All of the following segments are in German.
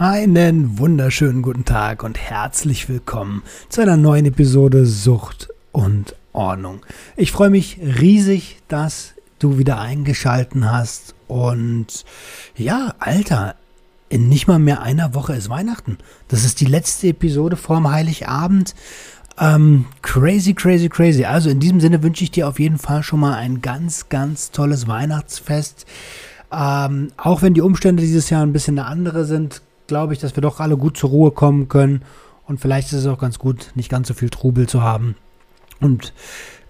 Einen wunderschönen guten Tag und herzlich willkommen zu einer neuen Episode Sucht und Ordnung. Ich freue mich riesig, dass du wieder eingeschalten hast und ja, Alter, in nicht mal mehr einer Woche ist Weihnachten. Das ist die letzte Episode vorm Heiligabend. Ähm, crazy, crazy, crazy. Also in diesem Sinne wünsche ich dir auf jeden Fall schon mal ein ganz, ganz tolles Weihnachtsfest. Ähm, auch wenn die Umstände dieses Jahr ein bisschen eine andere sind, glaube ich, dass wir doch alle gut zur Ruhe kommen können. Und vielleicht ist es auch ganz gut, nicht ganz so viel Trubel zu haben. Und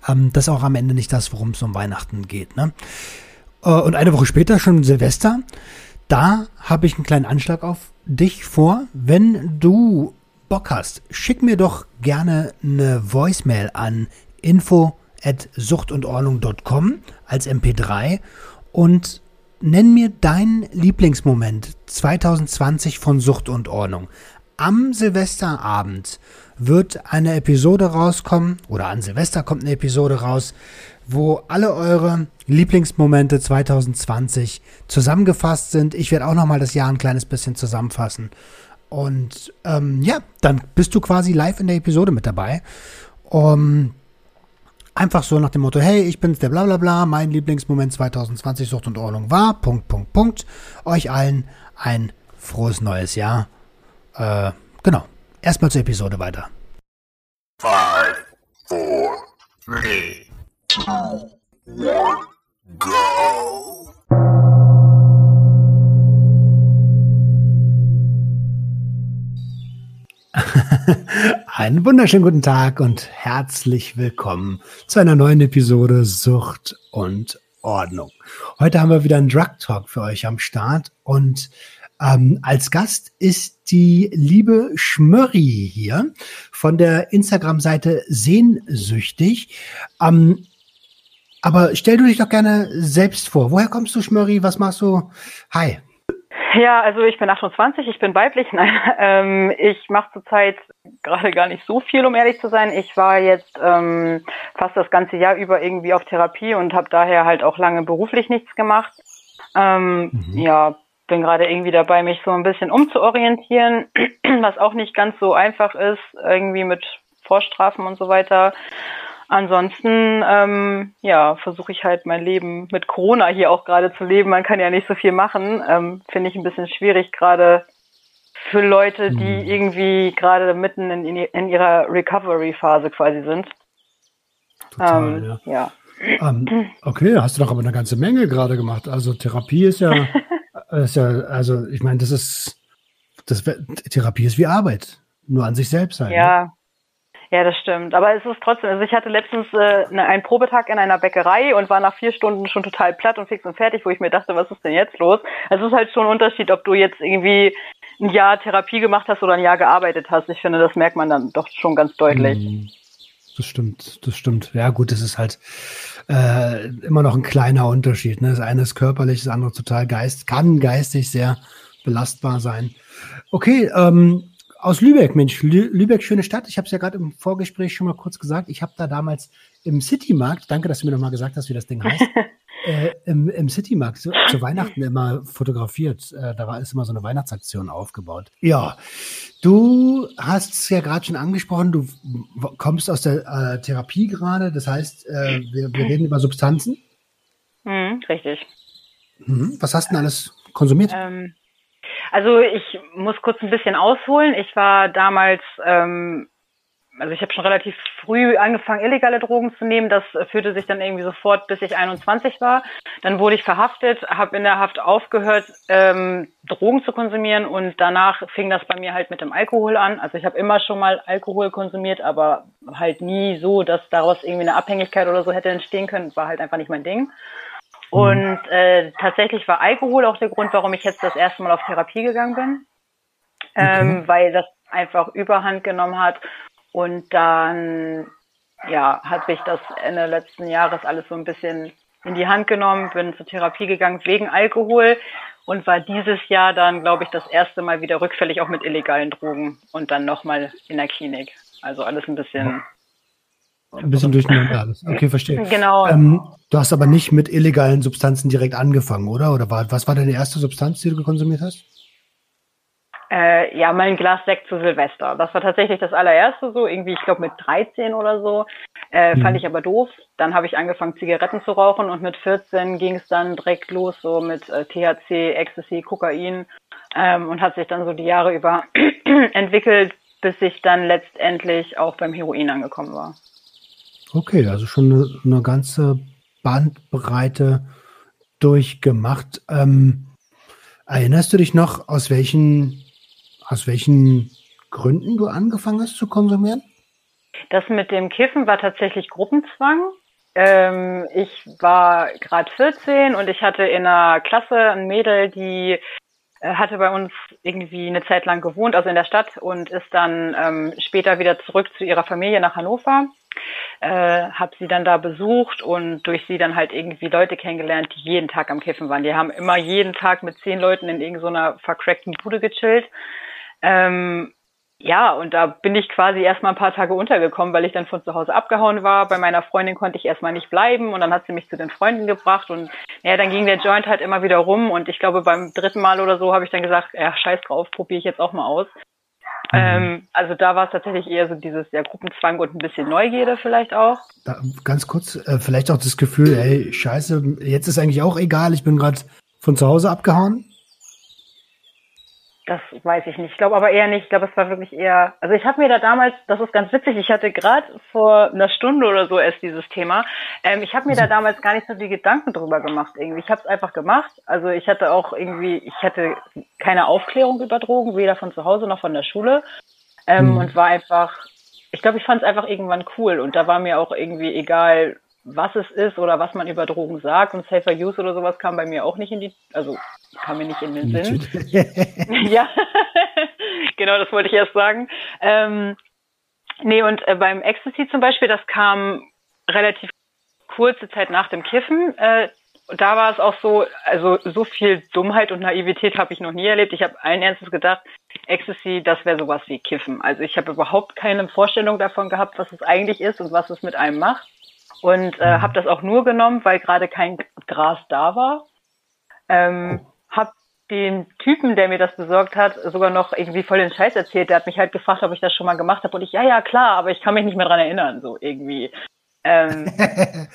ähm, das ist auch am Ende nicht das, worum es um Weihnachten geht. Ne? Äh, und eine Woche später, schon Silvester, da habe ich einen kleinen Anschlag auf dich vor. Wenn du Bock hast, schick mir doch gerne eine Voicemail an info at suchtundordnung.com als MP3 und nenn mir deinen Lieblingsmoment 2020 von Sucht und Ordnung. Am Silvesterabend wird eine Episode rauskommen, oder an Silvester kommt eine Episode raus, wo alle eure Lieblingsmomente 2020 zusammengefasst sind. Ich werde auch nochmal das Jahr ein kleines bisschen zusammenfassen. Und ähm, ja, dann bist du quasi live in der Episode mit dabei. Um, Einfach so nach dem Motto, hey, ich bin's, der Blablabla, bla bla, mein Lieblingsmoment 2020 Sucht und Ordnung war, Punkt, Punkt, Punkt. Euch allen ein frohes neues Jahr. Äh, genau. Erstmal zur Episode weiter. Five, four, three, two, one, go. Einen wunderschönen guten Tag und herzlich willkommen zu einer neuen Episode Sucht und Ordnung. Heute haben wir wieder einen Drug Talk für euch am Start und ähm, als Gast ist die liebe Schmörri hier von der Instagram-Seite Sehnsüchtig. Ähm, aber stell du dich doch gerne selbst vor. Woher kommst du, Schmörri? Was machst du? Hi. Ja, also ich bin 28, ich bin weiblich. Nein, ähm, ich mache zurzeit gerade gar nicht so viel, um ehrlich zu sein. Ich war jetzt ähm, fast das ganze Jahr über irgendwie auf Therapie und habe daher halt auch lange beruflich nichts gemacht. Ähm, mhm. Ja, bin gerade irgendwie dabei, mich so ein bisschen umzuorientieren, was auch nicht ganz so einfach ist, irgendwie mit Vorstrafen und so weiter. Ansonsten, ähm, ja, versuche ich halt mein Leben mit Corona hier auch gerade zu leben. Man kann ja nicht so viel machen. Ähm, Finde ich ein bisschen schwierig, gerade für Leute, die mhm. irgendwie gerade mitten in, in ihrer Recovery-Phase quasi sind. Total, ähm, ja. ja. Ähm, okay, hast du doch aber eine ganze Menge gerade gemacht. Also Therapie ist ja, ist ja, also ich meine, das ist, das Therapie ist wie Arbeit, nur an sich selbst sein. Ja, ne? Ja, das stimmt. Aber es ist trotzdem, also ich hatte letztens äh, ne, einen Probetag in einer Bäckerei und war nach vier Stunden schon total platt und fix und fertig, wo ich mir dachte, was ist denn jetzt los? Also es ist halt schon ein Unterschied, ob du jetzt irgendwie ein Jahr Therapie gemacht hast oder ein Jahr gearbeitet hast. Ich finde, das merkt man dann doch schon ganz deutlich. Mhm. Das stimmt, das stimmt. Ja, gut, es ist halt äh, immer noch ein kleiner Unterschied. Ne? Das eine ist körperlich, das andere total geist, kann geistig sehr belastbar sein. Okay, ähm, aus Lübeck, Mensch, Lübeck, schöne Stadt. Ich habe es ja gerade im Vorgespräch schon mal kurz gesagt. Ich habe da damals im Citymarkt, danke, dass du mir nochmal gesagt hast, wie das Ding heißt, äh, im, im Citymarkt zu, zu, Weihnachten immer fotografiert. Äh, da war ist immer so eine Weihnachtsaktion aufgebaut. Ja, du hast es ja gerade schon angesprochen, du kommst aus der äh, Therapie gerade. Das heißt, äh, wir, wir, reden über Substanzen. Mhm, richtig. Mhm. Was hast du denn alles konsumiert? Ähm, also ich muss kurz ein bisschen ausholen. Ich war damals, ähm, also ich habe schon relativ früh angefangen, illegale Drogen zu nehmen. Das führte sich dann irgendwie sofort, bis ich 21 war. Dann wurde ich verhaftet, habe in der Haft aufgehört, ähm, Drogen zu konsumieren und danach fing das bei mir halt mit dem Alkohol an. Also ich habe immer schon mal Alkohol konsumiert, aber halt nie so, dass daraus irgendwie eine Abhängigkeit oder so hätte entstehen können. War halt einfach nicht mein Ding. Mhm. Und äh, tatsächlich war Alkohol auch der Grund, warum ich jetzt das erste Mal auf Therapie gegangen bin, ähm, okay. weil das einfach Überhand genommen hat. Und dann, ja, hat sich das Ende letzten Jahres alles so ein bisschen in die Hand genommen, bin zur Therapie gegangen wegen Alkohol und war dieses Jahr dann, glaube ich, das erste Mal wieder rückfällig auch mit illegalen Drogen und dann nochmal in der Klinik. Also alles ein bisschen. Ein bisschen durcheinander alles. Okay, verstehe. Genau. Ähm, du hast aber nicht mit illegalen Substanzen direkt angefangen, oder? Oder war, was war deine erste Substanz, die du konsumiert hast? Äh, ja, mein Glas Sekt zu Silvester. Das war tatsächlich das allererste so, irgendwie, ich glaube mit 13 oder so. Äh, mhm. Fand ich aber doof. Dann habe ich angefangen, Zigaretten zu rauchen und mit 14 ging es dann direkt los, so mit äh, THC, Ecstasy, Kokain ähm, und hat sich dann so die Jahre über entwickelt, bis ich dann letztendlich auch beim Heroin angekommen war. Okay, also schon eine, eine ganze Bandbreite durchgemacht. Ähm, erinnerst du dich noch, aus welchen, aus welchen Gründen du angefangen hast zu konsumieren? Das mit dem Kiffen war tatsächlich Gruppenzwang. Ähm, ich war gerade 14 und ich hatte in einer Klasse ein Mädel, die äh, hatte bei uns irgendwie eine Zeit lang gewohnt, also in der Stadt und ist dann ähm, später wieder zurück zu ihrer Familie nach Hannover. Äh, habe sie dann da besucht und durch sie dann halt irgendwie Leute kennengelernt, die jeden Tag am Kiffen waren. Die haben immer jeden Tag mit zehn Leuten in irgendeiner so vercrackten Bude gechillt. Ähm, ja, und da bin ich quasi erstmal ein paar Tage untergekommen, weil ich dann von zu Hause abgehauen war. Bei meiner Freundin konnte ich erstmal nicht bleiben und dann hat sie mich zu den Freunden gebracht und ja, dann ging der Joint halt immer wieder rum und ich glaube beim dritten Mal oder so habe ich dann gesagt, ja, scheiß drauf, probiere ich jetzt auch mal aus. Mhm. Ähm, also da war es tatsächlich eher so dieses ja, Gruppenzwang und ein bisschen Neugierde vielleicht auch. Da, ganz kurz, äh, vielleicht auch das Gefühl, ey, scheiße, jetzt ist eigentlich auch egal, ich bin gerade von zu Hause abgehauen. Das weiß ich nicht. Ich glaube aber eher nicht. Ich glaube, es war wirklich eher. Also ich habe mir da damals, das ist ganz witzig, ich hatte gerade vor einer Stunde oder so erst dieses Thema. Ähm, ich habe mir da mhm. damals gar nicht so die Gedanken drüber gemacht irgendwie. Ich habe es einfach gemacht. Also ich hatte auch irgendwie, ich hatte keine Aufklärung über Drogen, weder von zu Hause noch von der Schule. Ähm, mhm. Und war einfach, ich glaube, ich fand es einfach irgendwann cool. Und da war mir auch irgendwie egal, was es ist oder was man über Drogen sagt. Und Safer Use oder sowas kam bei mir auch nicht in die, also kam mir nicht in den Sinn. ja, genau, das wollte ich erst sagen. Ähm, nee, und äh, beim Ecstasy zum Beispiel, das kam relativ kurze Zeit nach dem Kiffen. Äh, da war es auch so, also so viel Dummheit und Naivität habe ich noch nie erlebt. Ich habe allen Ernstes gedacht, Ecstasy, das wäre sowas wie Kiffen. Also ich habe überhaupt keine Vorstellung davon gehabt, was es eigentlich ist und was es mit einem macht. Und äh, mhm. habe das auch nur genommen, weil gerade kein Gras da war. Ähm, hab den Typen, der mir das besorgt hat, sogar noch irgendwie voll den Scheiß erzählt. Der hat mich halt gefragt, ob ich das schon mal gemacht habe. Und ich, ja, ja, klar, aber ich kann mich nicht mehr dran erinnern, so irgendwie. Ähm,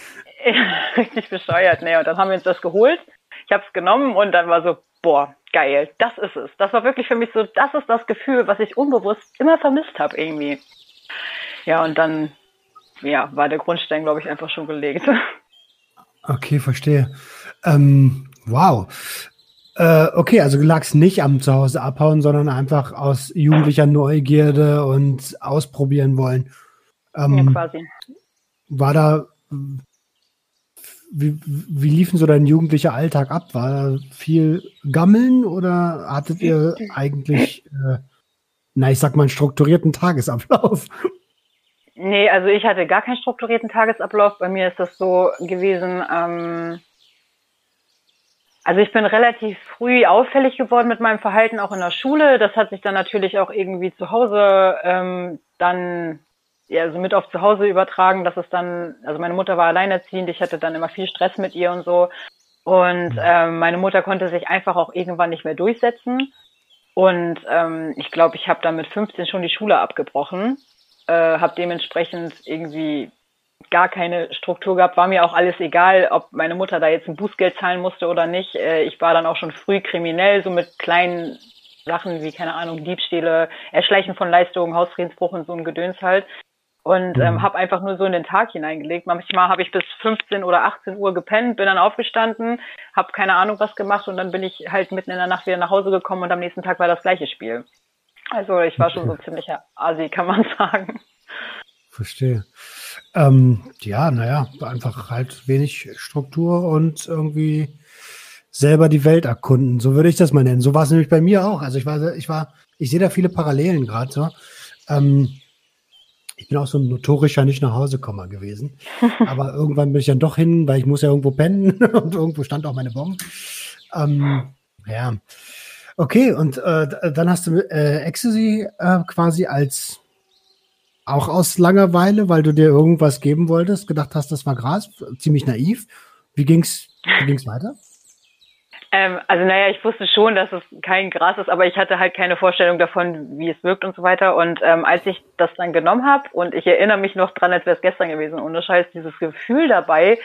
richtig bescheuert, ne? Und dann haben wir uns das geholt. Ich habe es genommen und dann war so, boah, geil, das ist es. Das war wirklich für mich so, das ist das Gefühl, was ich unbewusst immer vermisst habe irgendwie. Ja, und dann, ja, war der Grundstein, glaube ich, einfach schon gelegt. Okay, verstehe. Ähm, wow. Äh, okay, also du lagst nicht am Zuhause abhauen, sondern einfach aus jugendlicher Neugierde und ausprobieren wollen. Ähm, ja, quasi. War da, wie, wie liefen so dein jugendlicher Alltag ab? War da viel Gammeln oder hattet ihr eigentlich, äh, na, ich sag mal, einen strukturierten Tagesablauf? Nee, also ich hatte gar keinen strukturierten Tagesablauf. Bei mir ist das so gewesen, ähm, also ich bin relativ früh auffällig geworden mit meinem Verhalten auch in der Schule. Das hat sich dann natürlich auch irgendwie zu Hause ähm, dann ja, so mit auf zu Hause übertragen, dass es dann, also meine Mutter war alleinerziehend, ich hatte dann immer viel Stress mit ihr und so. Und ähm, meine Mutter konnte sich einfach auch irgendwann nicht mehr durchsetzen. Und ähm, ich glaube, ich habe dann mit 15 schon die Schule abgebrochen, äh, habe dementsprechend irgendwie gar keine Struktur gehabt, war mir auch alles egal, ob meine Mutter da jetzt ein Bußgeld zahlen musste oder nicht. Äh, ich war dann auch schon früh kriminell, so mit kleinen Sachen wie, keine Ahnung, Diebstähle, Erschleichen von Leistungen, Hausfriedensbruch und so ein Gedöns halt. Und ähm, mhm. habe einfach nur so in den Tag hineingelegt. Manchmal habe ich bis 15 oder 18 Uhr gepennt, bin dann aufgestanden, habe keine Ahnung was gemacht und dann bin ich halt mitten in der Nacht wieder nach Hause gekommen und am nächsten Tag war das gleiche Spiel. Also ich war schon so ziemlicher Asi, kann man sagen. Verstehe. Ähm, ja, naja, einfach halt wenig Struktur und irgendwie selber die Welt erkunden. So würde ich das mal nennen. So war es nämlich bei mir auch. Also ich war, ich war, ich sehe da viele Parallelen gerade so. Ähm, Ich bin auch so ein notorischer nicht nach Hause kommen gewesen. Aber irgendwann bin ich dann doch hin, weil ich muss ja irgendwo pennen und irgendwo stand auch meine Bombe. Ähm, ja. Okay, und äh, dann hast du äh, Ecstasy äh, quasi als auch aus Langeweile, weil du dir irgendwas geben wolltest, gedacht hast, das war Gras, ziemlich naiv. Wie ging's, wie ging's weiter? Ähm, also naja, ich wusste schon, dass es kein Gras ist, aber ich hatte halt keine Vorstellung davon, wie es wirkt und so weiter. Und ähm, als ich das dann genommen habe und ich erinnere mich noch dran, als wäre es gestern gewesen, ohne Scheiß, dieses Gefühl dabei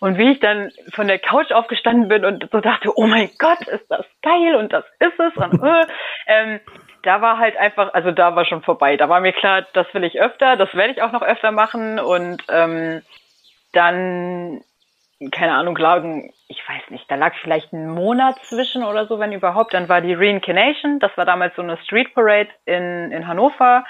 und wie ich dann von der Couch aufgestanden bin und so dachte, oh mein Gott, ist das geil und das ist es. Und, äh, ähm, da war halt einfach, also da war schon vorbei. Da war mir klar, das will ich öfter, das werde ich auch noch öfter machen und ähm, dann, keine Ahnung, lagen, ich weiß nicht, da lag vielleicht ein Monat zwischen oder so, wenn überhaupt. Dann war die Reincarnation, das war damals so eine Street Parade in, in Hannover.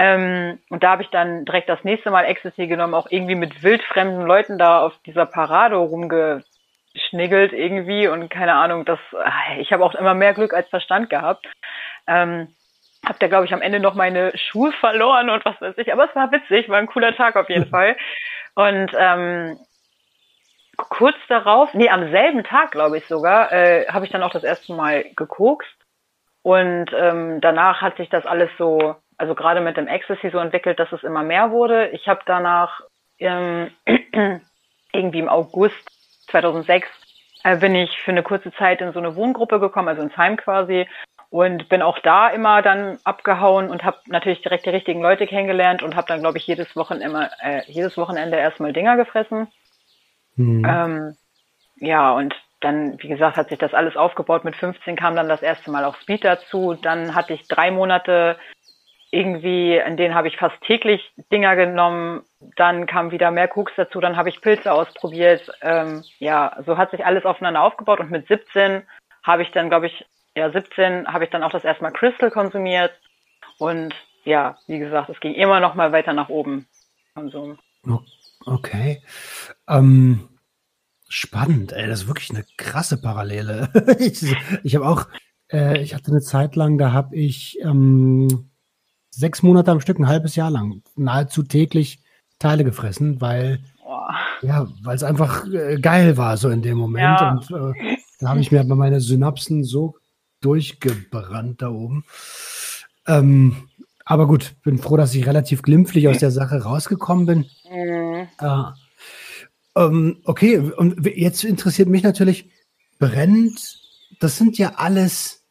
Ähm, und da habe ich dann direkt das nächste Mal Ecstasy genommen, auch irgendwie mit wildfremden Leuten da auf dieser Parade rumgeschniggelt irgendwie und keine Ahnung, das, ich habe auch immer mehr Glück als Verstand gehabt. Ähm, hab da, glaube ich, am Ende noch meine Schuhe verloren und was weiß ich. Aber es war witzig, war ein cooler Tag auf jeden Fall. Und ähm, kurz darauf, nee, am selben Tag, glaube ich sogar, äh, habe ich dann auch das erste Mal gekokst. Und ähm, danach hat sich das alles so, also gerade mit dem Ecstasy so entwickelt, dass es immer mehr wurde. Ich habe danach ähm, irgendwie im August 2006 äh, bin ich für eine kurze Zeit in so eine Wohngruppe gekommen, also ins Heim quasi, und bin auch da immer dann abgehauen und habe natürlich direkt die richtigen Leute kennengelernt und habe dann, glaube ich, jedes Wochenende, immer, äh, jedes Wochenende erstmal Dinger gefressen. Mhm. Ähm, ja, und dann, wie gesagt, hat sich das alles aufgebaut. Mit 15 kam dann das erste Mal auch Speed dazu. Dann hatte ich drei Monate irgendwie, in denen habe ich fast täglich Dinger genommen. Dann kam wieder mehr Koks dazu. Dann habe ich Pilze ausprobiert. Ähm, ja, so hat sich alles aufeinander aufgebaut. Und mit 17 habe ich dann, glaube ich, ja, 17 habe ich dann auch das erste Mal Crystal konsumiert. Und ja, wie gesagt, es ging immer noch mal weiter nach oben. Konsum. Okay. Ähm, spannend, ey, das ist wirklich eine krasse Parallele. ich ich habe auch, äh, ich hatte eine Zeit lang, da habe ich ähm, sechs Monate am Stück, ein halbes Jahr lang, nahezu täglich Teile gefressen, weil ja, weil es einfach äh, geil war so in dem Moment. Ja. Und äh, da habe ich mir meine Synapsen so durchgebrannt da oben. Ähm, aber gut, bin froh, dass ich relativ glimpflich aus der Sache rausgekommen bin. Mhm. Äh, ähm, okay, und jetzt interessiert mich natürlich, brennt, das sind ja alles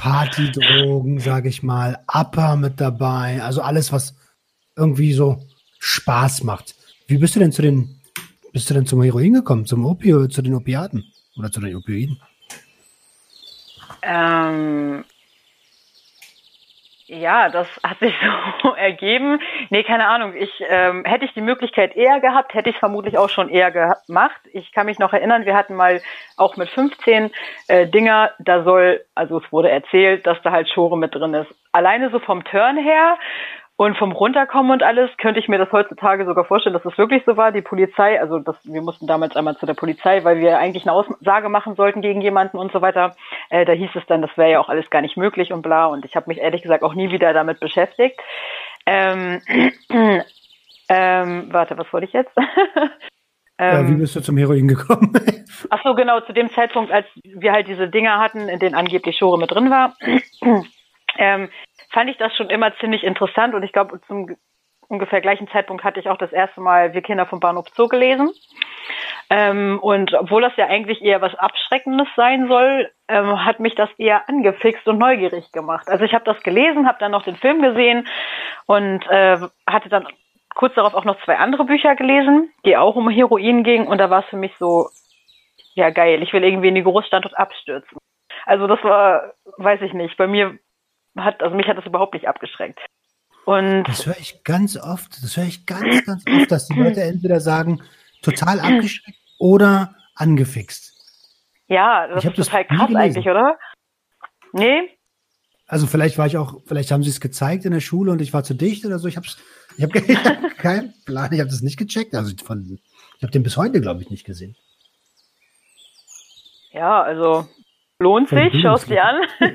Partydrogen, sage ich mal, Upper mit dabei, also alles, was irgendwie so Spaß macht. Wie bist du denn zu den, bist du denn zum Heroin gekommen, zum Opio, zu den Opiaten oder zu den Opioiden? Ähm, ja, das hat sich so ergeben. Nee, keine Ahnung. Ich ähm, hätte ich die Möglichkeit eher gehabt, hätte ich vermutlich auch schon eher gemacht. Ich kann mich noch erinnern, wir hatten mal auch mit 15 äh, Dinger, da soll, also es wurde erzählt, dass da halt Schore mit drin ist. Alleine so vom Turn her und vom Runterkommen und alles könnte ich mir das heutzutage sogar vorstellen, dass es wirklich so war. Die Polizei, also das, wir mussten damals einmal zu der Polizei, weil wir eigentlich eine Aussage machen sollten gegen jemanden und so weiter. Äh, da hieß es dann, das wäre ja auch alles gar nicht möglich und bla. Und ich habe mich ehrlich gesagt auch nie wieder damit beschäftigt. Ähm, ähm, warte, was wollte ich jetzt? ja, wie ähm, bist du zum Heroin gekommen? Ach so, genau, zu dem Zeitpunkt, als wir halt diese Dinger hatten, in denen angeblich Schore mit drin war. ähm, fand ich das schon immer ziemlich interessant und ich glaube, zum ungefähr gleichen Zeitpunkt hatte ich auch das erste Mal Wir Kinder vom Bahnhof Zoo gelesen. Ähm, und obwohl das ja eigentlich eher was Abschreckendes sein soll, ähm, hat mich das eher angefixt und neugierig gemacht. Also ich habe das gelesen, habe dann noch den Film gesehen und äh, hatte dann kurz darauf auch noch zwei andere Bücher gelesen, die auch um Heroin gingen und da war es für mich so, ja geil, ich will irgendwie in die Großstadt und abstürzen. Also das war, weiß ich nicht, bei mir hat, also mich hat das überhaupt nicht abgeschreckt. Und das höre ich ganz oft, das höre ich ganz, ganz oft, dass die Leute entweder sagen, total abgeschreckt oder angefixt. Ja, das ist total das krass eigentlich, oder? Nee. Also vielleicht war ich auch, vielleicht haben sie es gezeigt in der Schule und ich war zu dicht oder so. Ich habe ich hab, ich hab keinen Plan, ich habe das nicht gecheckt. Also von, ich habe den bis heute, glaube ich, nicht gesehen. Ja, also Lohnt sich, schau es dir an.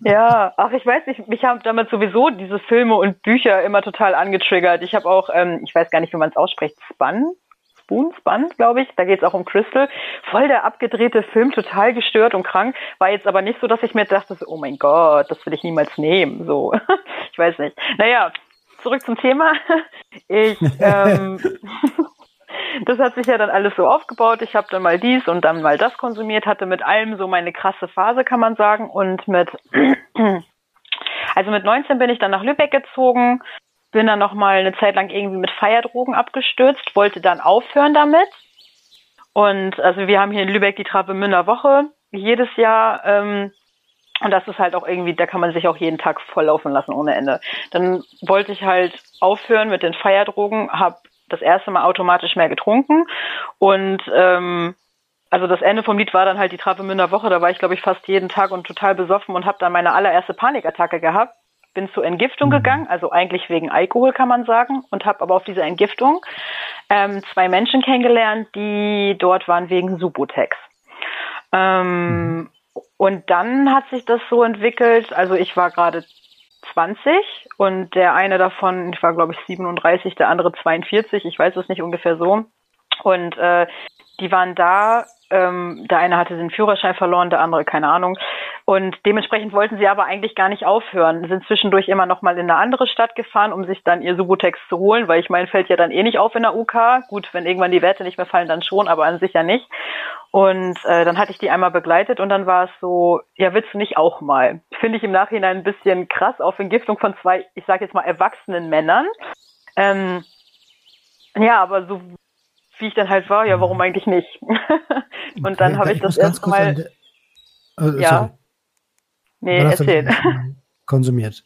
ja, ach, ich weiß nicht, mich haben damit sowieso diese Filme und Bücher immer total angetriggert. Ich habe auch, ähm, ich weiß gar nicht, wie man es ausspricht, Spun, Spoon, Spun, glaube ich. Da geht es auch um Crystal. Voll der abgedrehte Film, total gestört und krank. War jetzt aber nicht so, dass ich mir dachte, oh mein Gott, das will ich niemals nehmen. So, ich weiß nicht. Naja, zurück zum Thema. Ich, ähm, das hat sich ja dann alles so aufgebaut. Ich habe dann mal dies und dann mal das konsumiert, hatte mit allem so meine krasse Phase, kann man sagen. Und mit, also mit 19 bin ich dann nach Lübeck gezogen, bin dann noch mal eine Zeit lang irgendwie mit Feierdrogen abgestürzt, wollte dann aufhören damit. Und also wir haben hier in Lübeck die Travemünder Woche jedes Jahr. Ähm, und das ist halt auch irgendwie, da kann man sich auch jeden Tag volllaufen lassen ohne Ende. Dann wollte ich halt aufhören mit den Feierdrogen, habe das erste Mal automatisch mehr getrunken und ähm, also das Ende vom Lied war dann halt die Travemünder Woche, da war ich glaube ich fast jeden Tag und total besoffen und habe dann meine allererste Panikattacke gehabt. Bin zur Entgiftung mhm. gegangen, also eigentlich wegen Alkohol kann man sagen, und habe aber auf dieser Entgiftung ähm, zwei Menschen kennengelernt, die dort waren wegen Subotex. Ähm, mhm. Und dann hat sich das so entwickelt, also ich war gerade 20 und der eine davon, ich war glaube ich 37, der andere 42, ich weiß es nicht ungefähr so. Und äh, die waren da, ähm, der eine hatte den Führerschein verloren, der andere keine Ahnung. Und dementsprechend wollten sie aber eigentlich gar nicht aufhören, sind zwischendurch immer noch mal in eine andere Stadt gefahren, um sich dann ihr Subutex zu holen, weil ich meine, fällt ja dann eh nicht auf in der UK. Gut, wenn irgendwann die Werte nicht mehr fallen, dann schon, aber an sich ja nicht. Und äh, dann hatte ich die einmal begleitet und dann war es so, ja, willst du nicht auch mal? Finde ich im Nachhinein ein bisschen krass auf Entgiftung von zwei, ich sage jetzt mal, erwachsenen Männern. Ähm, ja, aber so wie ich dann halt war, ja, warum eigentlich nicht? und dann habe ich, ich das erstmal. Also, ja. Sorry. Nee, erzähl. Konsumiert.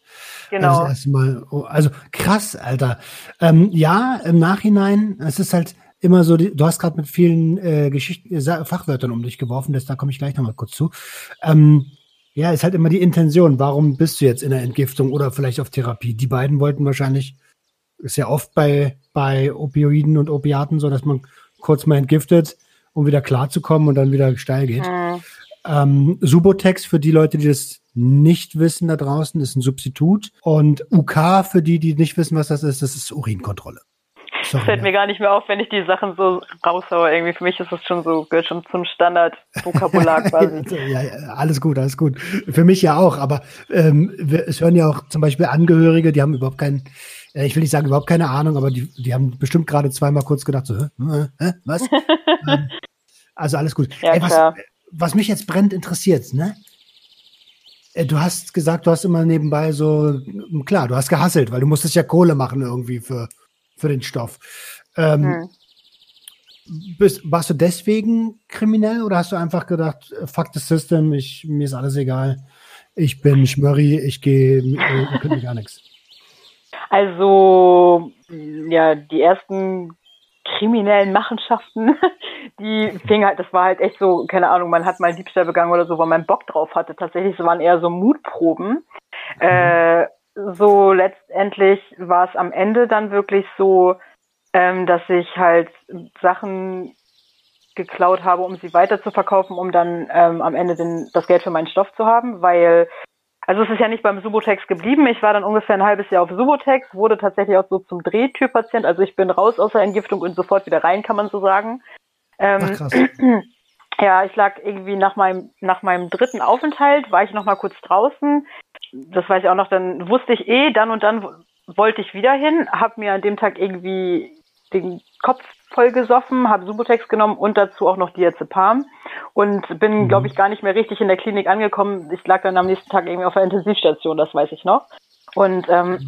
Genau. Also, das erste Mal, oh, also krass, Alter. Ähm, ja, im Nachhinein, es ist halt, immer so, du hast gerade mit vielen äh, Geschichten, äh, Fachwörtern um dich geworfen, das, da komme ich gleich nochmal kurz zu. Ähm, ja, ist halt immer die Intention. Warum bist du jetzt in der Entgiftung oder vielleicht auf Therapie? Die beiden wollten wahrscheinlich, ist ja oft bei, bei Opioiden und Opiaten so, dass man kurz mal entgiftet, um wieder klarzukommen und dann wieder steil geht. Mhm. Ähm, Subotex für die Leute, die das nicht wissen da draußen, ist ein Substitut. Und UK für die, die nicht wissen, was das ist, das ist Urinkontrolle. Sorry, fällt ja. mir gar nicht mehr auf, wenn ich die Sachen so raushaue. Irgendwie für mich ist das schon so, gehört schon zum Standard-Vokabular quasi. ja, ja, alles gut, alles gut. Für mich ja auch, aber ähm, wir, es hören ja auch zum Beispiel Angehörige, die haben überhaupt keinen, ich will nicht sagen überhaupt keine Ahnung, aber die, die haben bestimmt gerade zweimal kurz gedacht, so, hä, hä, was? ähm, also alles gut. Ja, Ey, was, was mich jetzt brennt interessiert, ne? Äh, du hast gesagt, du hast immer nebenbei so, klar, du hast gehasselt, weil du musstest ja Kohle machen irgendwie für, für den Stoff. Ähm, hm. bist, warst du deswegen kriminell oder hast du einfach gedacht, fuck the system, ich, mir ist alles egal, ich bin Schmörri, ich gehe, äh, könnte gar nichts? Also, ja, die ersten kriminellen Machenschaften, die fing halt, das war halt echt so, keine Ahnung, man hat mal Diebstahl begangen oder so, weil man Bock drauf hatte. Tatsächlich, es waren eher so Mutproben. Mhm. Äh, so letztendlich war es am Ende dann wirklich so, ähm, dass ich halt Sachen geklaut habe, um sie weiter zu verkaufen, um dann ähm, am Ende den, das Geld für meinen Stoff zu haben, weil also es ist ja nicht beim Subotex geblieben. Ich war dann ungefähr ein halbes Jahr auf Subotex, wurde tatsächlich auch so zum Drehtürpatient. Also ich bin raus aus der Entgiftung und sofort wieder rein, kann man so sagen. Ähm, Ach. Ja, ich lag irgendwie nach meinem, nach meinem dritten Aufenthalt, war ich noch mal kurz draußen, das weiß ich auch noch, dann wusste ich eh, dann und dann wollte ich wieder hin, habe mir an dem Tag irgendwie den Kopf voll gesoffen, habe Subotex genommen und dazu auch noch Diazepam und bin, mhm. glaube ich, gar nicht mehr richtig in der Klinik angekommen. Ich lag dann am nächsten Tag irgendwie auf der Intensivstation, das weiß ich noch. Und ähm,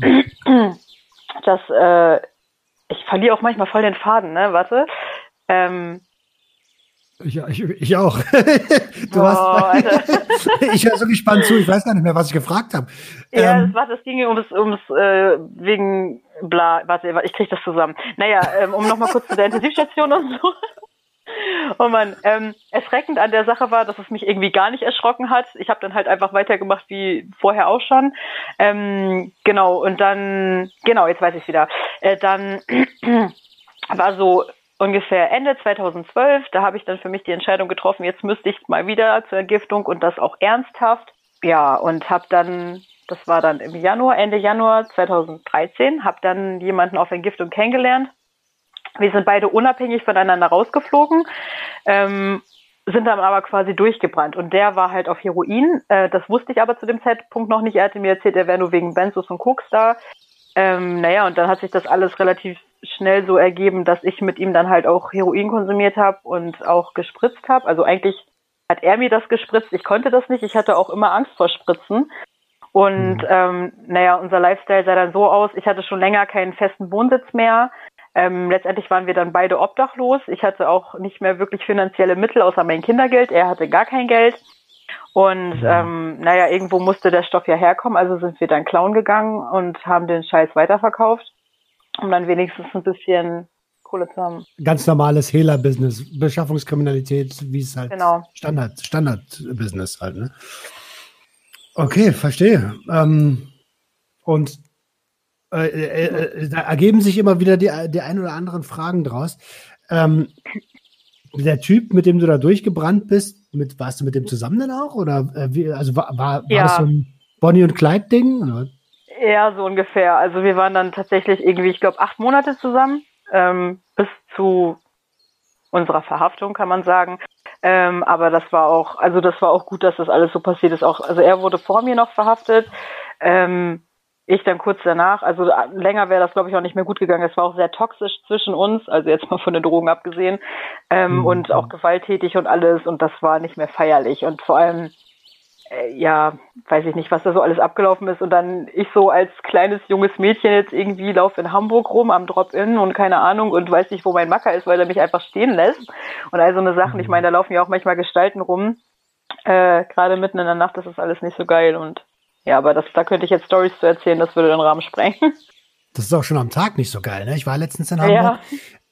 mhm. das, äh, ich verliere auch manchmal voll den Faden, ne? Warte. Ähm, ich, ich, ich auch. du oh, hast, ich höre so gespannt zu, ich weiß gar nicht mehr, was ich gefragt habe. Ja, ähm, warte, es ging ums, ums äh, wegen bla, warte, ich kriege das zusammen. Naja, ähm, um nochmal kurz zu der Intensivstation und so. Oh man, ähm, erschreckend an der Sache war, dass es mich irgendwie gar nicht erschrocken hat. Ich habe dann halt einfach weitergemacht wie vorher auch schon. Ähm, genau, und dann, genau, jetzt weiß ich wieder. Äh, dann war so ungefähr Ende 2012, da habe ich dann für mich die Entscheidung getroffen, jetzt müsste ich mal wieder zur Entgiftung und das auch ernsthaft. Ja, und habe dann, das war dann im Januar, Ende Januar 2013, habe dann jemanden auf Entgiftung kennengelernt. Wir sind beide unabhängig voneinander rausgeflogen, ähm, sind dann aber quasi durchgebrannt. Und der war halt auf Heroin. Äh, das wusste ich aber zu dem Zeitpunkt noch nicht. Er hatte mir erzählt, er wäre nur wegen Benzos und Koks da. Ähm, naja, und dann hat sich das alles relativ schnell so ergeben, dass ich mit ihm dann halt auch Heroin konsumiert habe und auch gespritzt habe. Also eigentlich hat er mir das gespritzt, ich konnte das nicht, ich hatte auch immer Angst vor Spritzen. Und mhm. ähm, naja, unser Lifestyle sah dann so aus, ich hatte schon länger keinen festen Wohnsitz mehr. Ähm, letztendlich waren wir dann beide obdachlos. Ich hatte auch nicht mehr wirklich finanzielle Mittel außer mein Kindergeld. Er hatte gar kein Geld. Und ja. ähm, naja, irgendwo musste der Stoff ja herkommen, also sind wir dann klauen gegangen und haben den Scheiß weiterverkauft, um dann wenigstens ein bisschen Kohle zu haben. Ganz normales Hehler-Business, Beschaffungskriminalität, wie es halt genau. Standard, Standard-Business halt, ne? Okay, verstehe. Ähm, und äh, äh, äh, da ergeben sich immer wieder die, die ein oder anderen Fragen draus. Ähm, der Typ, mit dem du da durchgebrannt bist, mit, warst du mit dem zusammen dann auch? Oder äh, wie, also war, war, ja. war das so ein Bonnie und Clyde-Ding? Ja, so ungefähr. Also wir waren dann tatsächlich irgendwie, ich glaube, acht Monate zusammen, ähm, bis zu unserer Verhaftung, kann man sagen. Ähm, aber das war auch, also das war auch gut, dass das alles so passiert ist. Auch, also er wurde vor mir noch verhaftet. Ähm, ich dann kurz danach, also länger wäre das, glaube ich, auch nicht mehr gut gegangen. Es war auch sehr toxisch zwischen uns, also jetzt mal von den Drogen abgesehen, ähm, mhm. und auch gewalttätig und alles und das war nicht mehr feierlich und vor allem, äh, ja, weiß ich nicht, was da so alles abgelaufen ist und dann ich so als kleines junges Mädchen jetzt irgendwie laufe in Hamburg rum am Drop-In und keine Ahnung und weiß nicht, wo mein Macker ist, weil er mich einfach stehen lässt und all so eine Sachen. Ich mhm. meine, da laufen ja auch manchmal Gestalten rum, äh, gerade mitten in der Nacht, das ist alles nicht so geil und ja, aber das, da könnte ich jetzt Stories zu erzählen, das würde den Rahmen sprengen. Das ist auch schon am Tag nicht so geil, ne? Ich war letztens in Hamburg. Ja.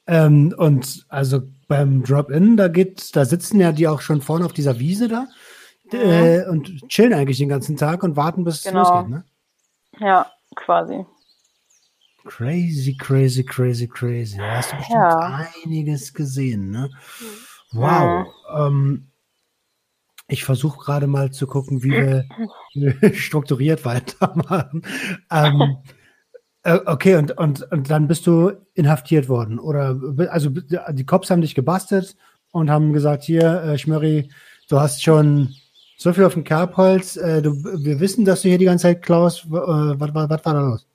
Ähm, und also beim Drop-In, da geht, da sitzen ja die auch schon vorne auf dieser Wiese da mhm. äh, und chillen eigentlich den ganzen Tag und warten, bis genau. es losgeht, ne? Ja, quasi. Crazy, crazy, crazy, crazy. Da hast du bestimmt ja. einiges gesehen, ne? Mhm. Wow. Mhm. Ähm, ich versuche gerade mal zu gucken, wie wir strukturiert weitermachen. Ähm, äh, okay, und, und, und dann bist du inhaftiert worden. Oder also die Cops haben dich gebastelt und haben gesagt, hier, äh, Schmörri, du hast schon so viel auf dem Kerbholz, äh, du, wir wissen, dass du hier die ganze Zeit klaust. Äh, was war da los?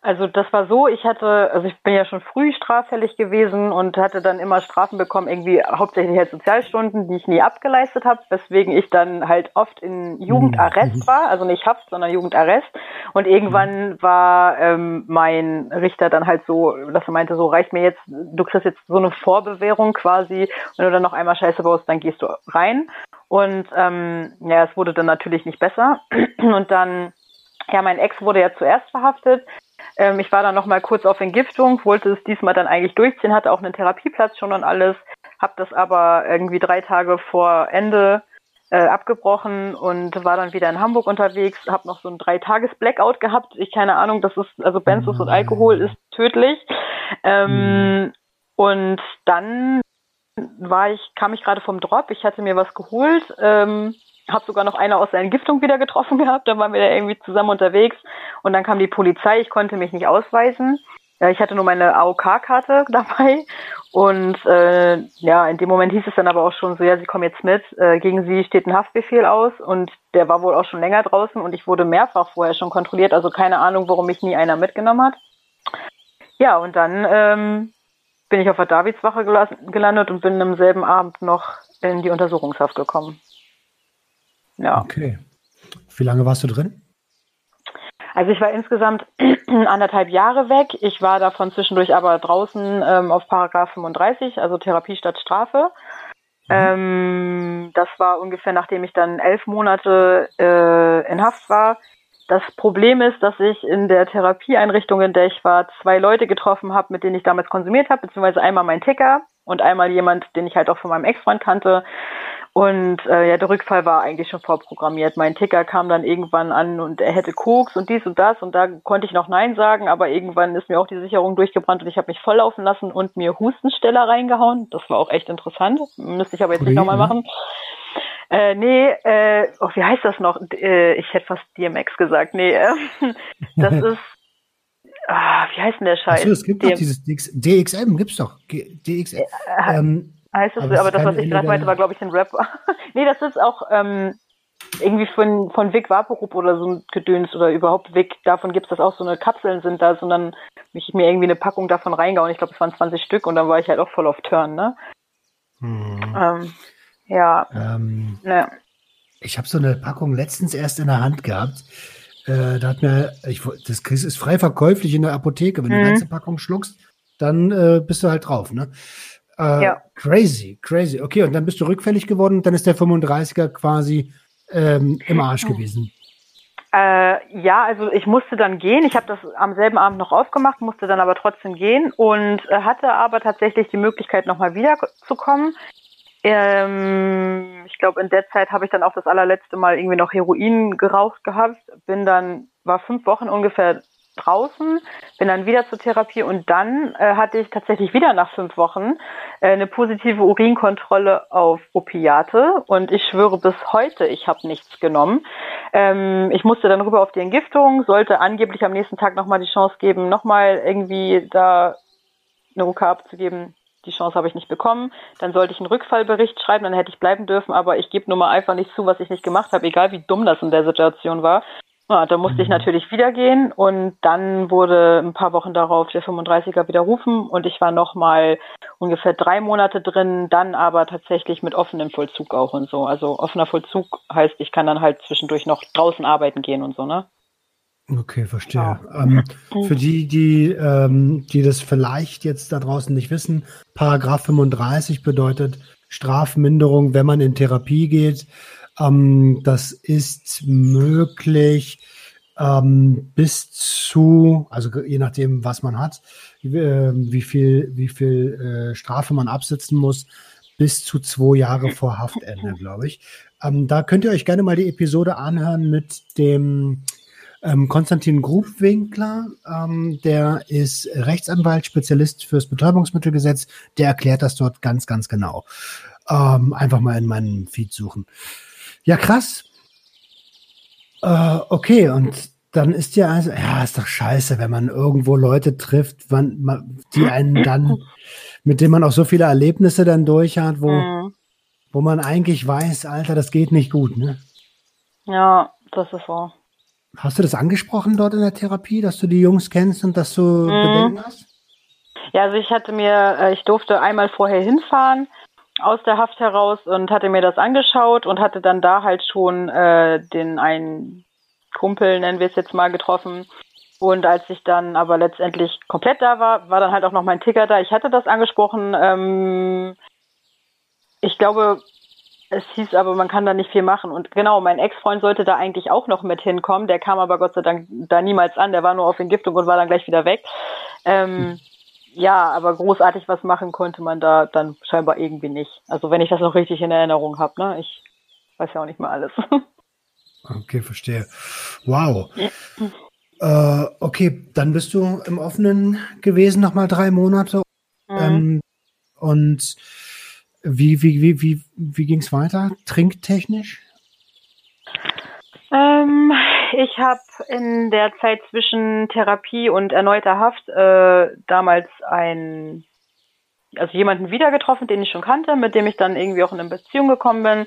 Also das war so, ich hatte, also ich bin ja schon früh straffällig gewesen und hatte dann immer Strafen bekommen, irgendwie hauptsächlich halt Sozialstunden, die ich nie abgeleistet habe, weswegen ich dann halt oft in Jugendarrest mhm. war, also nicht Haft, sondern Jugendarrest. Und irgendwann mhm. war ähm, mein Richter dann halt so, dass er meinte, so reicht mir jetzt, du kriegst jetzt so eine Vorbewährung quasi, wenn du dann noch einmal Scheiße baust, dann gehst du rein. Und ähm, ja, es wurde dann natürlich nicht besser. Und dann ja, mein Ex wurde ja zuerst verhaftet. Ähm, ich war dann noch mal kurz auf Entgiftung, wollte es diesmal dann eigentlich durchziehen, hatte auch einen Therapieplatz schon und alles, habe das aber irgendwie drei Tage vor Ende äh, abgebrochen und war dann wieder in Hamburg unterwegs, habe noch so ein drei Tages Blackout gehabt. Ich keine Ahnung, das ist also Benzos und Alkohol ist tödlich. Ähm, mhm. Und dann war ich kam ich gerade vom Drop. Ich hatte mir was geholt. Ähm, habe sogar noch eine aus der Entgiftung wieder getroffen gehabt, da waren wir da irgendwie zusammen unterwegs. Und dann kam die Polizei, ich konnte mich nicht ausweisen. Ich hatte nur meine AOK-Karte dabei. Und äh, ja, in dem Moment hieß es dann aber auch schon so, ja, Sie kommen jetzt mit, äh, gegen Sie steht ein Haftbefehl aus. Und der war wohl auch schon länger draußen. Und ich wurde mehrfach vorher schon kontrolliert, also keine Ahnung, warum mich nie einer mitgenommen hat. Ja, und dann ähm, bin ich auf der Davidswache gelandet und bin am selben Abend noch in die Untersuchungshaft gekommen. Ja. Okay. Wie lange warst du drin? Also ich war insgesamt anderthalb Jahre weg. Ich war davon zwischendurch aber draußen ähm, auf Paragraph 35, also Therapie statt Strafe. Mhm. Ähm, das war ungefähr nachdem ich dann elf Monate äh, in Haft war. Das Problem ist, dass ich in der Therapieeinrichtung, in der ich war, zwei Leute getroffen habe, mit denen ich damals konsumiert habe, beziehungsweise einmal mein Ticker und einmal jemand, den ich halt auch von meinem Ex-Freund kannte. Und äh, ja, der Rückfall war eigentlich schon vorprogrammiert. Mein Ticker kam dann irgendwann an und er hätte Koks und dies und das und da konnte ich noch Nein sagen, aber irgendwann ist mir auch die Sicherung durchgebrannt und ich habe mich volllaufen lassen und mir Hustensteller reingehauen. Das war auch echt interessant. Müsste ich aber jetzt nicht nochmal machen. Äh, nee, äh, oh, wie heißt das noch? Äh, ich hätte fast DMX gesagt. Nee, äh, das ist Ah, wie heißt denn der Scheiß? Achso, es gibt doch dieses DX, DXM, gibt's doch. DXM. Ähm, heißt es, aber, aber das, was ich gerade meinte, war, glaube ich, ein Rap. nee, das ist auch ähm, irgendwie von, von Vic Vaporub oder so ein Gedöns oder überhaupt Vic, davon gibt's das auch, so eine Kapseln sind da, sondern mich mir irgendwie eine Packung davon reingehauen. Ich glaube, es waren 20 Stück und dann war ich halt auch voll auf Turn, ne? Hm. Ähm, ja. Ähm, ne. Ich habe so eine Packung letztens erst in der Hand gehabt. Äh, da hat mir, ich, das ist frei verkäuflich in der Apotheke. Wenn mhm. du eine ganze Packung schluckst, dann äh, bist du halt drauf, ne? Äh, ja. Crazy, crazy. Okay, und dann bist du rückfällig geworden und dann ist der 35er quasi ähm, im Arsch gewesen. Äh, ja, also ich musste dann gehen. Ich habe das am selben Abend noch aufgemacht, musste dann aber trotzdem gehen und äh, hatte aber tatsächlich die Möglichkeit, nochmal wiederzukommen. Ähm, ich glaube, in der Zeit habe ich dann auch das allerletzte Mal irgendwie noch Heroin geraucht gehabt. Bin dann, war fünf Wochen ungefähr draußen, bin dann wieder zur Therapie und dann äh, hatte ich tatsächlich wieder nach fünf Wochen äh, eine positive Urinkontrolle auf Opiate und ich schwöre bis heute, ich habe nichts genommen. Ähm, ich musste dann rüber auf die Entgiftung, sollte angeblich am nächsten Tag nochmal die Chance geben, nochmal irgendwie da eine OK abzugeben. Die Chance habe ich nicht bekommen. Dann sollte ich einen Rückfallbericht schreiben, dann hätte ich bleiben dürfen, aber ich gebe nur mal einfach nicht zu, was ich nicht gemacht habe, egal wie dumm das in der Situation war. Ja, da musste ich mhm. natürlich wieder gehen und dann wurde ein paar Wochen darauf der 35er widerrufen und ich war nochmal ungefähr drei Monate drin, dann aber tatsächlich mit offenem Vollzug auch und so. Also offener Vollzug heißt, ich kann dann halt zwischendurch noch draußen arbeiten gehen und so, ne? Okay, verstehe. Ja. Ähm, mhm. für die, die, ähm, die das vielleicht jetzt da draußen nicht wissen, Paragraph 35 bedeutet Strafminderung, wenn man in Therapie geht. Ähm, das ist möglich ähm, bis zu, also je nachdem, was man hat, äh, wie viel, wie viel äh, Strafe man absitzen muss, bis zu zwei Jahre vor Haftende, glaube ich. Ähm, da könnt ihr euch gerne mal die Episode anhören mit dem ähm, Konstantin Grubwinkler, ähm, der ist Rechtsanwalt, Spezialist fürs Betäubungsmittelgesetz, der erklärt das dort ganz, ganz genau. Ähm, einfach mal in meinem Feed suchen. Ja, krass. Äh, okay, und dann ist ja also, ja, ist doch scheiße, wenn man irgendwo Leute trifft, wann, man, die einen dann, mit denen man auch so viele Erlebnisse dann durch hat, wo, mhm. wo man eigentlich weiß, Alter, das geht nicht gut, ne? Ja, das ist so. Hast du das angesprochen dort in der Therapie, dass du die Jungs kennst und dass du mhm. Bedenken hast? Ja, also ich hatte mir, äh, ich durfte einmal vorher hinfahren aus der Haft heraus und hatte mir das angeschaut und hatte dann da halt schon äh, den einen Kumpel, nennen wir es jetzt mal, getroffen. Und als ich dann aber letztendlich komplett da war, war dann halt auch noch mein Ticker da. Ich hatte das angesprochen. Ähm, ich glaube, es hieß aber, man kann da nicht viel machen. Und genau, mein Ex-Freund sollte da eigentlich auch noch mit hinkommen. Der kam aber Gott sei Dank da niemals an. Der war nur auf Entgiftung und war dann gleich wieder weg. Ähm, hm. Ja, aber großartig was machen konnte man da dann scheinbar irgendwie nicht. Also wenn ich das noch richtig in Erinnerung habe, ne? Ich weiß ja auch nicht mehr alles. Okay, verstehe. Wow. Äh, okay, dann bist du im Offenen gewesen, nochmal drei Monate. Mhm. Ähm, und wie, wie, wie, wie, wie ging es weiter? Trinktechnisch? Ähm, ich habe in der Zeit zwischen Therapie und erneuter Haft äh, damals ein, also jemanden wieder getroffen, den ich schon kannte, mit dem ich dann irgendwie auch in eine Beziehung gekommen bin.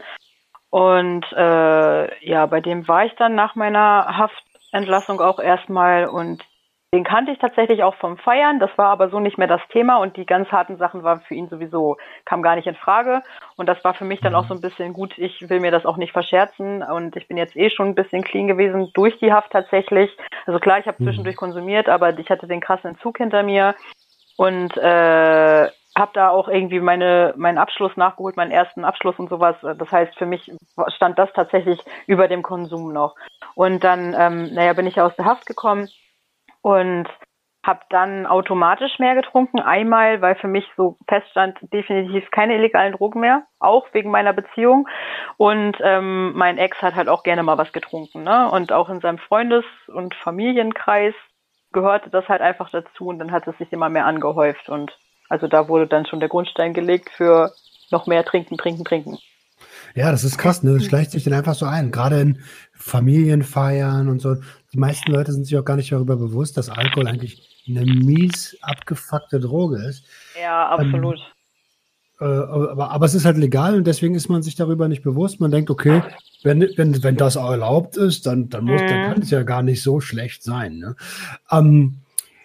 Und äh, ja, bei dem war ich dann nach meiner Haftentlassung auch erstmal und den kannte ich tatsächlich auch vom Feiern, das war aber so nicht mehr das Thema und die ganz harten Sachen waren für ihn sowieso, kam gar nicht in Frage. Und das war für mich dann auch so ein bisschen gut, ich will mir das auch nicht verscherzen und ich bin jetzt eh schon ein bisschen clean gewesen durch die Haft tatsächlich. Also klar, ich habe mhm. zwischendurch konsumiert, aber ich hatte den krassen Entzug hinter mir und äh, habe da auch irgendwie meine meinen Abschluss nachgeholt, meinen ersten Abschluss und sowas. Das heißt, für mich stand das tatsächlich über dem Konsum noch. Und dann, ähm, naja, bin ich aus der Haft gekommen und habe dann automatisch mehr getrunken. Einmal, weil für mich so feststand, definitiv keine illegalen Drogen mehr, auch wegen meiner Beziehung. Und ähm, mein Ex hat halt auch gerne mal was getrunken. Ne? Und auch in seinem Freundes- und Familienkreis gehörte das halt einfach dazu. Und dann hat es sich immer mehr angehäuft. Und also da wurde dann schon der Grundstein gelegt für noch mehr trinken, trinken, trinken. Ja, das ist krass, ne? Das schleicht sich dann einfach so ein. Gerade in Familienfeiern und so. Die meisten Leute sind sich auch gar nicht darüber bewusst, dass Alkohol eigentlich eine mies abgefuckte Droge ist. Ja, absolut. Ähm, äh, aber, aber es ist halt legal und deswegen ist man sich darüber nicht bewusst. Man denkt, okay, wenn, wenn, wenn das erlaubt ist, dann, dann, muss, mhm. dann kann es ja gar nicht so schlecht sein. Ne? Ähm,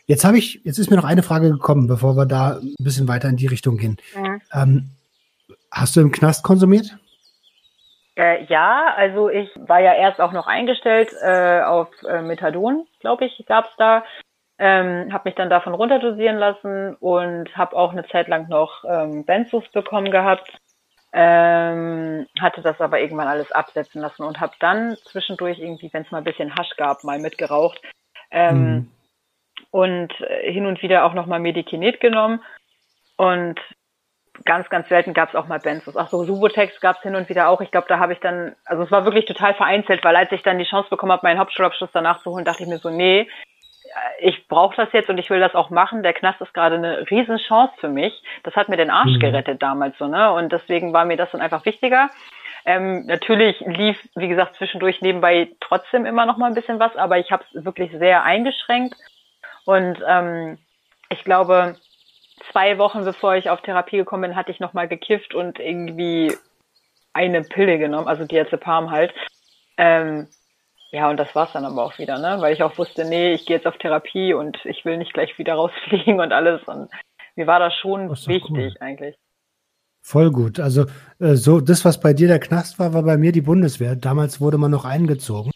jetzt habe ich, jetzt ist mir noch eine Frage gekommen, bevor wir da ein bisschen weiter in die Richtung gehen. Mhm. Ähm, hast du im Knast konsumiert? Äh, ja, also ich war ja erst auch noch eingestellt äh, auf äh, Methadon, glaube ich, gab's da. Ähm, habe mich dann davon runterdosieren lassen und habe auch eine Zeit lang noch ähm, Benzos bekommen gehabt. Ähm, hatte das aber irgendwann alles absetzen lassen und habe dann zwischendurch irgendwie, wenn es mal ein bisschen Hasch gab, mal mitgeraucht. Ähm, mhm. Und äh, hin und wieder auch nochmal Medikinet genommen. Und ganz, ganz selten gab es auch mal Benzos. Ach so, Subotex gab es hin und wieder auch. Ich glaube, da habe ich dann, also es war wirklich total vereinzelt, weil als ich dann die Chance bekommen habe, meinen Hauptschulabschluss danach zu holen, dachte ich mir so, nee, ich brauche das jetzt und ich will das auch machen. Der Knast ist gerade eine Riesenchance für mich. Das hat mir den Arsch mhm. gerettet damals so, ne? Und deswegen war mir das dann einfach wichtiger. Ähm, natürlich lief, wie gesagt, zwischendurch nebenbei trotzdem immer noch mal ein bisschen was, aber ich habe es wirklich sehr eingeschränkt. Und ähm, ich glaube, zwei Wochen bevor ich auf Therapie gekommen bin, hatte ich nochmal gekifft und irgendwie eine Pille genommen, also Diazepam halt. Ähm, ja, und das war's dann aber auch wieder, ne? Weil ich auch wusste, nee, ich gehe jetzt auf Therapie und ich will nicht gleich wieder rausfliegen und alles. Und mir war das schon das wichtig cool. eigentlich. Voll gut. Also äh, so das, was bei dir der Knast war, war bei mir die Bundeswehr. Damals wurde man noch eingezogen.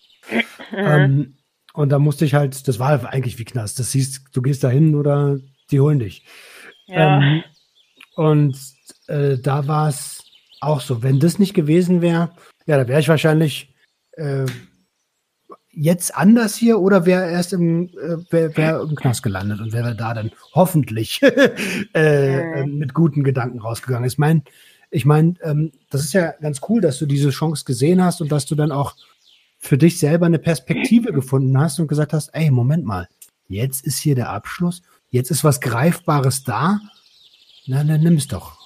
Mhm. Ähm, und da musste ich halt, das war eigentlich wie Knast. Das siehst, du gehst da hin oder die holen dich. Ja. Ähm, und äh, da war es auch so. Wenn das nicht gewesen wäre, ja, da wäre ich wahrscheinlich äh, jetzt anders hier oder wäre erst im, äh, wär, wär im Knast gelandet und wäre da dann hoffentlich äh, mhm. mit guten Gedanken rausgegangen. Ich meine, ich meine, ähm, das ist ja ganz cool, dass du diese Chance gesehen hast und dass du dann auch für dich selber eine Perspektive gefunden hast und gesagt hast, ey, Moment mal, jetzt ist hier der Abschluss Jetzt ist was Greifbares da. Na, dann nimm es doch.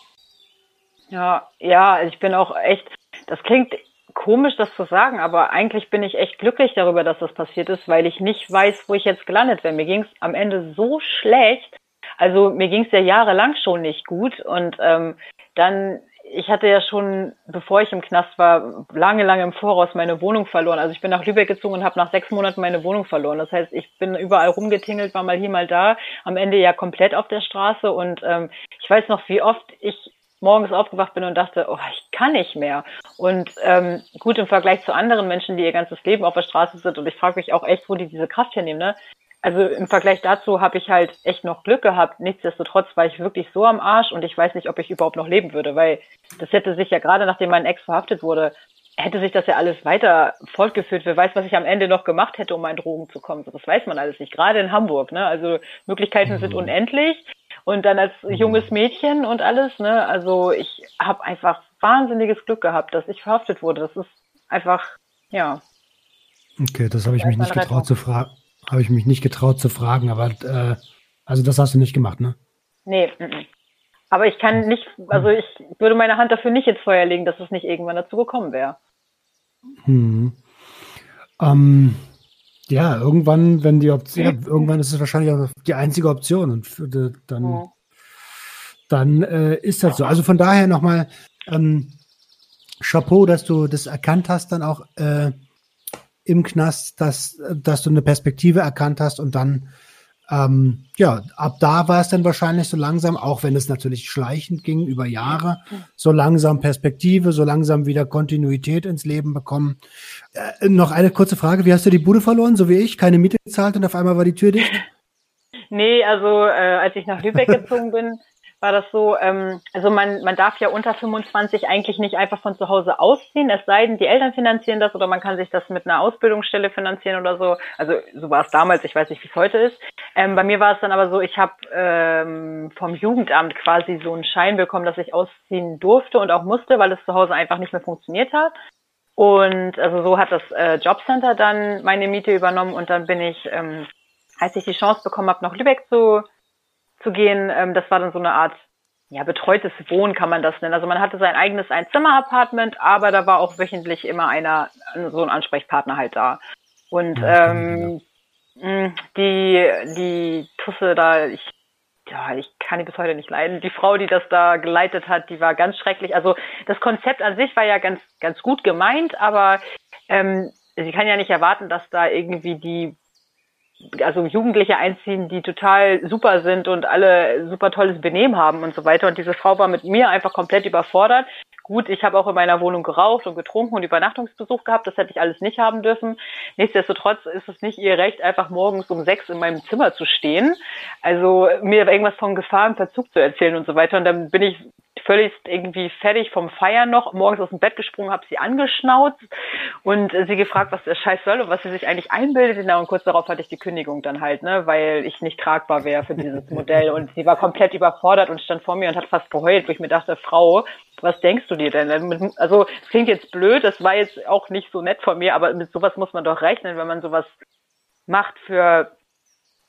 Ja, ja, ich bin auch echt, das klingt komisch, das zu sagen, aber eigentlich bin ich echt glücklich darüber, dass das passiert ist, weil ich nicht weiß, wo ich jetzt gelandet wäre. Mir ging es am Ende so schlecht. Also mir ging es ja jahrelang schon nicht gut und ähm, dann ich hatte ja schon, bevor ich im Knast war, lange, lange im Voraus meine Wohnung verloren. Also ich bin nach Lübeck gezogen und habe nach sechs Monaten meine Wohnung verloren. Das heißt, ich bin überall rumgetingelt, war mal hier, mal da, am Ende ja komplett auf der Straße. Und ähm, ich weiß noch, wie oft ich morgens aufgewacht bin und dachte, oh, ich kann nicht mehr. Und ähm, gut im Vergleich zu anderen Menschen, die ihr ganzes Leben auf der Straße sind. Und ich frage mich auch echt, wo die diese Kraft hernehmen. Ne? Also im Vergleich dazu habe ich halt echt noch Glück gehabt. Nichtsdestotrotz war ich wirklich so am Arsch und ich weiß nicht, ob ich überhaupt noch leben würde, weil das hätte sich ja gerade nachdem mein Ex verhaftet wurde, hätte sich das ja alles weiter fortgeführt. Wer weiß, was ich am Ende noch gemacht hätte, um an Drogen zu kommen. Das weiß man alles nicht. Gerade in Hamburg, ne? Also Möglichkeiten sind mhm. unendlich. Und dann als mhm. junges Mädchen und alles, ne? Also ich habe einfach wahnsinniges Glück gehabt, dass ich verhaftet wurde. Das ist einfach, ja. Okay, das habe ich mich nicht getraut zu fragen. Habe ich mich nicht getraut zu fragen, aber äh, also das hast du nicht gemacht, ne? Nee, m -m. aber ich kann nicht, also ich würde meine Hand dafür nicht ins Feuer legen, dass es nicht irgendwann dazu gekommen wäre. Hm. Ähm, ja, irgendwann, wenn die Option, ja, irgendwann ist es wahrscheinlich auch die einzige Option und für, dann, ja. dann äh, ist das so. Also von daher nochmal ähm, Chapeau, dass du das erkannt hast, dann auch äh, im Knast, dass, dass du eine Perspektive erkannt hast und dann, ähm, ja, ab da war es dann wahrscheinlich so langsam, auch wenn es natürlich schleichend ging über Jahre, so langsam Perspektive, so langsam wieder Kontinuität ins Leben bekommen. Äh, noch eine kurze Frage, wie hast du die Bude verloren, so wie ich, keine Miete gezahlt und auf einmal war die Tür dicht? Nee, also äh, als ich nach Lübeck gezogen bin, war das so, ähm, also man, man darf ja unter 25 eigentlich nicht einfach von zu Hause ausziehen, es sei denn, die Eltern finanzieren das oder man kann sich das mit einer Ausbildungsstelle finanzieren oder so. Also so war es damals, ich weiß nicht, wie es heute ist. Ähm, bei mir war es dann aber so, ich habe ähm, vom Jugendamt quasi so einen Schein bekommen, dass ich ausziehen durfte und auch musste, weil es zu Hause einfach nicht mehr funktioniert hat. Und also so hat das äh, Jobcenter dann meine Miete übernommen und dann bin ich, ähm, als ich die Chance bekommen habe, nach Lübeck zu, zu gehen, ähm, das war dann so eine Art ja, betreutes Wohnen kann man das nennen. Also man hatte sein eigenes Einzimmer-Apartment, aber da war auch wöchentlich immer einer, so ein Ansprechpartner halt da. Und ähm, die, die Tusse da, ich ja, ich kann die bis heute nicht leiden. Die Frau, die das da geleitet hat, die war ganz schrecklich. Also das Konzept an sich war ja ganz, ganz gut gemeint, aber ähm, sie kann ja nicht erwarten, dass da irgendwie die also Jugendliche einziehen, die total super sind und alle super tolles Benehmen haben und so weiter. Und diese Frau war mit mir einfach komplett überfordert. Gut, ich habe auch in meiner Wohnung geraucht und getrunken und Übernachtungsbesuch gehabt. Das hätte ich alles nicht haben dürfen. Nichtsdestotrotz ist es nicht ihr Recht, einfach morgens um sechs in meinem Zimmer zu stehen. Also mir irgendwas von Gefahr im Verzug zu erzählen und so weiter. Und dann bin ich völlig irgendwie fertig vom Feiern noch, morgens aus dem Bett gesprungen, habe sie angeschnauzt und sie gefragt, was der Scheiß soll und was sie sich eigentlich einbildet. Und kurz darauf hatte ich die Kündigung dann halt, ne, weil ich nicht tragbar wäre für dieses Modell. Und sie war komplett überfordert und stand vor mir und hat fast geheult, wo ich mir dachte, Frau, was denkst du dir denn? Also, es klingt jetzt blöd, das war jetzt auch nicht so nett von mir, aber mit sowas muss man doch rechnen, wenn man sowas macht für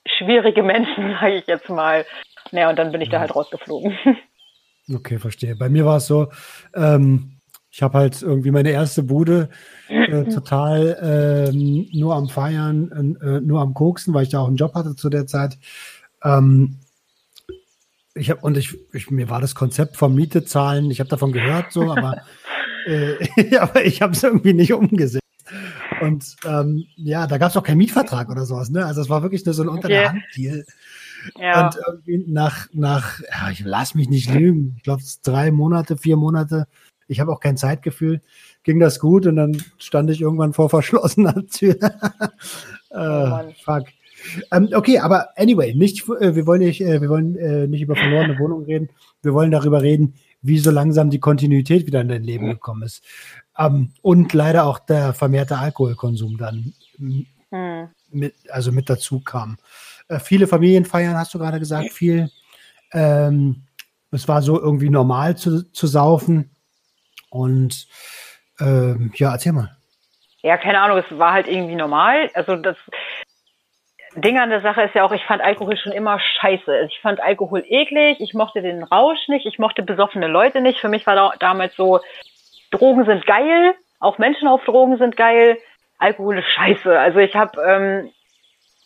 schwierige Menschen, sage ich jetzt mal. Naja, und dann bin ich da halt rausgeflogen. Okay, verstehe. Bei mir war es so, ähm, ich habe halt irgendwie meine erste Bude äh, total ähm, nur am Feiern, äh, nur am Koksen, weil ich da auch einen Job hatte zu der Zeit. Ähm, ich habe und ich, ich, mir war das Konzept vom Miete zahlen, ich habe davon gehört so, aber, äh, aber ich habe es irgendwie nicht umgesetzt. Und ähm, ja, da gab es auch keinen Mietvertrag oder sowas, ne? Also es war wirklich nur so ein unter der Hand Deal. Ja. Und irgendwie nach, nach, ja, ich lass mich nicht lügen, ich glaube drei Monate, vier Monate, ich habe auch kein Zeitgefühl, ging das gut und dann stand ich irgendwann vor verschlossener Tür. äh, oh fuck. Ähm, okay, aber anyway, nicht, äh, wir wollen nicht, äh, wir wollen äh, nicht über verlorene Wohnungen reden. Wir wollen darüber reden, wie so langsam die Kontinuität wieder in dein Leben gekommen ist. Ähm, und leider auch der vermehrte Alkoholkonsum dann hm. Mit, also mit dazu kam. Äh, viele Familienfeiern, hast du gerade gesagt, viel. Ähm, es war so irgendwie normal zu, zu saufen. Und ähm, ja, erzähl mal. Ja, keine Ahnung, es war halt irgendwie normal. Also das Ding an der Sache ist ja auch, ich fand Alkohol schon immer scheiße. Ich fand Alkohol eklig, ich mochte den Rausch nicht, ich mochte besoffene Leute nicht. Für mich war da, damals so, Drogen sind geil, auch Menschen auf Drogen sind geil, Alkohol ist scheiße. Also ich habe ähm,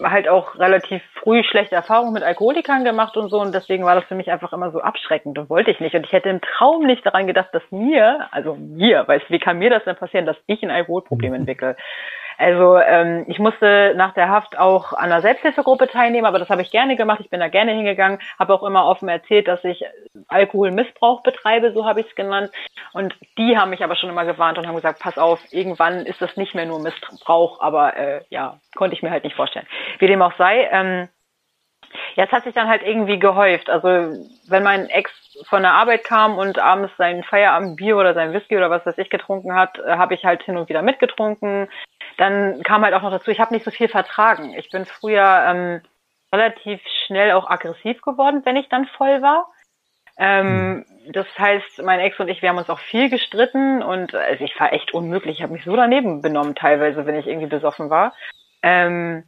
halt auch relativ früh schlechte Erfahrungen mit Alkoholikern gemacht und so und deswegen war das für mich einfach immer so abschreckend und wollte ich nicht und ich hätte im Traum nicht daran gedacht, dass mir, also mir, weißt wie kann mir das denn passieren, dass ich ein Alkoholproblem entwickle? Also ähm, ich musste nach der Haft auch an einer Selbsthilfegruppe teilnehmen, aber das habe ich gerne gemacht. Ich bin da gerne hingegangen, habe auch immer offen erzählt, dass ich Alkoholmissbrauch betreibe, so habe ich es genannt. Und die haben mich aber schon immer gewarnt und haben gesagt, pass auf, irgendwann ist das nicht mehr nur Missbrauch, aber äh, ja, konnte ich mir halt nicht vorstellen. Wie dem auch sei, ähm, ja, es hat sich dann halt irgendwie gehäuft. Also wenn mein Ex von der Arbeit kam und abends sein Feierabendbier oder sein Whisky oder was weiß ich getrunken hat, äh, habe ich halt hin und wieder mitgetrunken dann kam halt auch noch dazu, ich habe nicht so viel vertragen. Ich bin früher ähm, relativ schnell auch aggressiv geworden, wenn ich dann voll war. Ähm, hm. das heißt, mein Ex und ich, wir haben uns auch viel gestritten und also ich war echt unmöglich. Ich habe mich so daneben benommen teilweise, wenn ich irgendwie besoffen war. Ähm,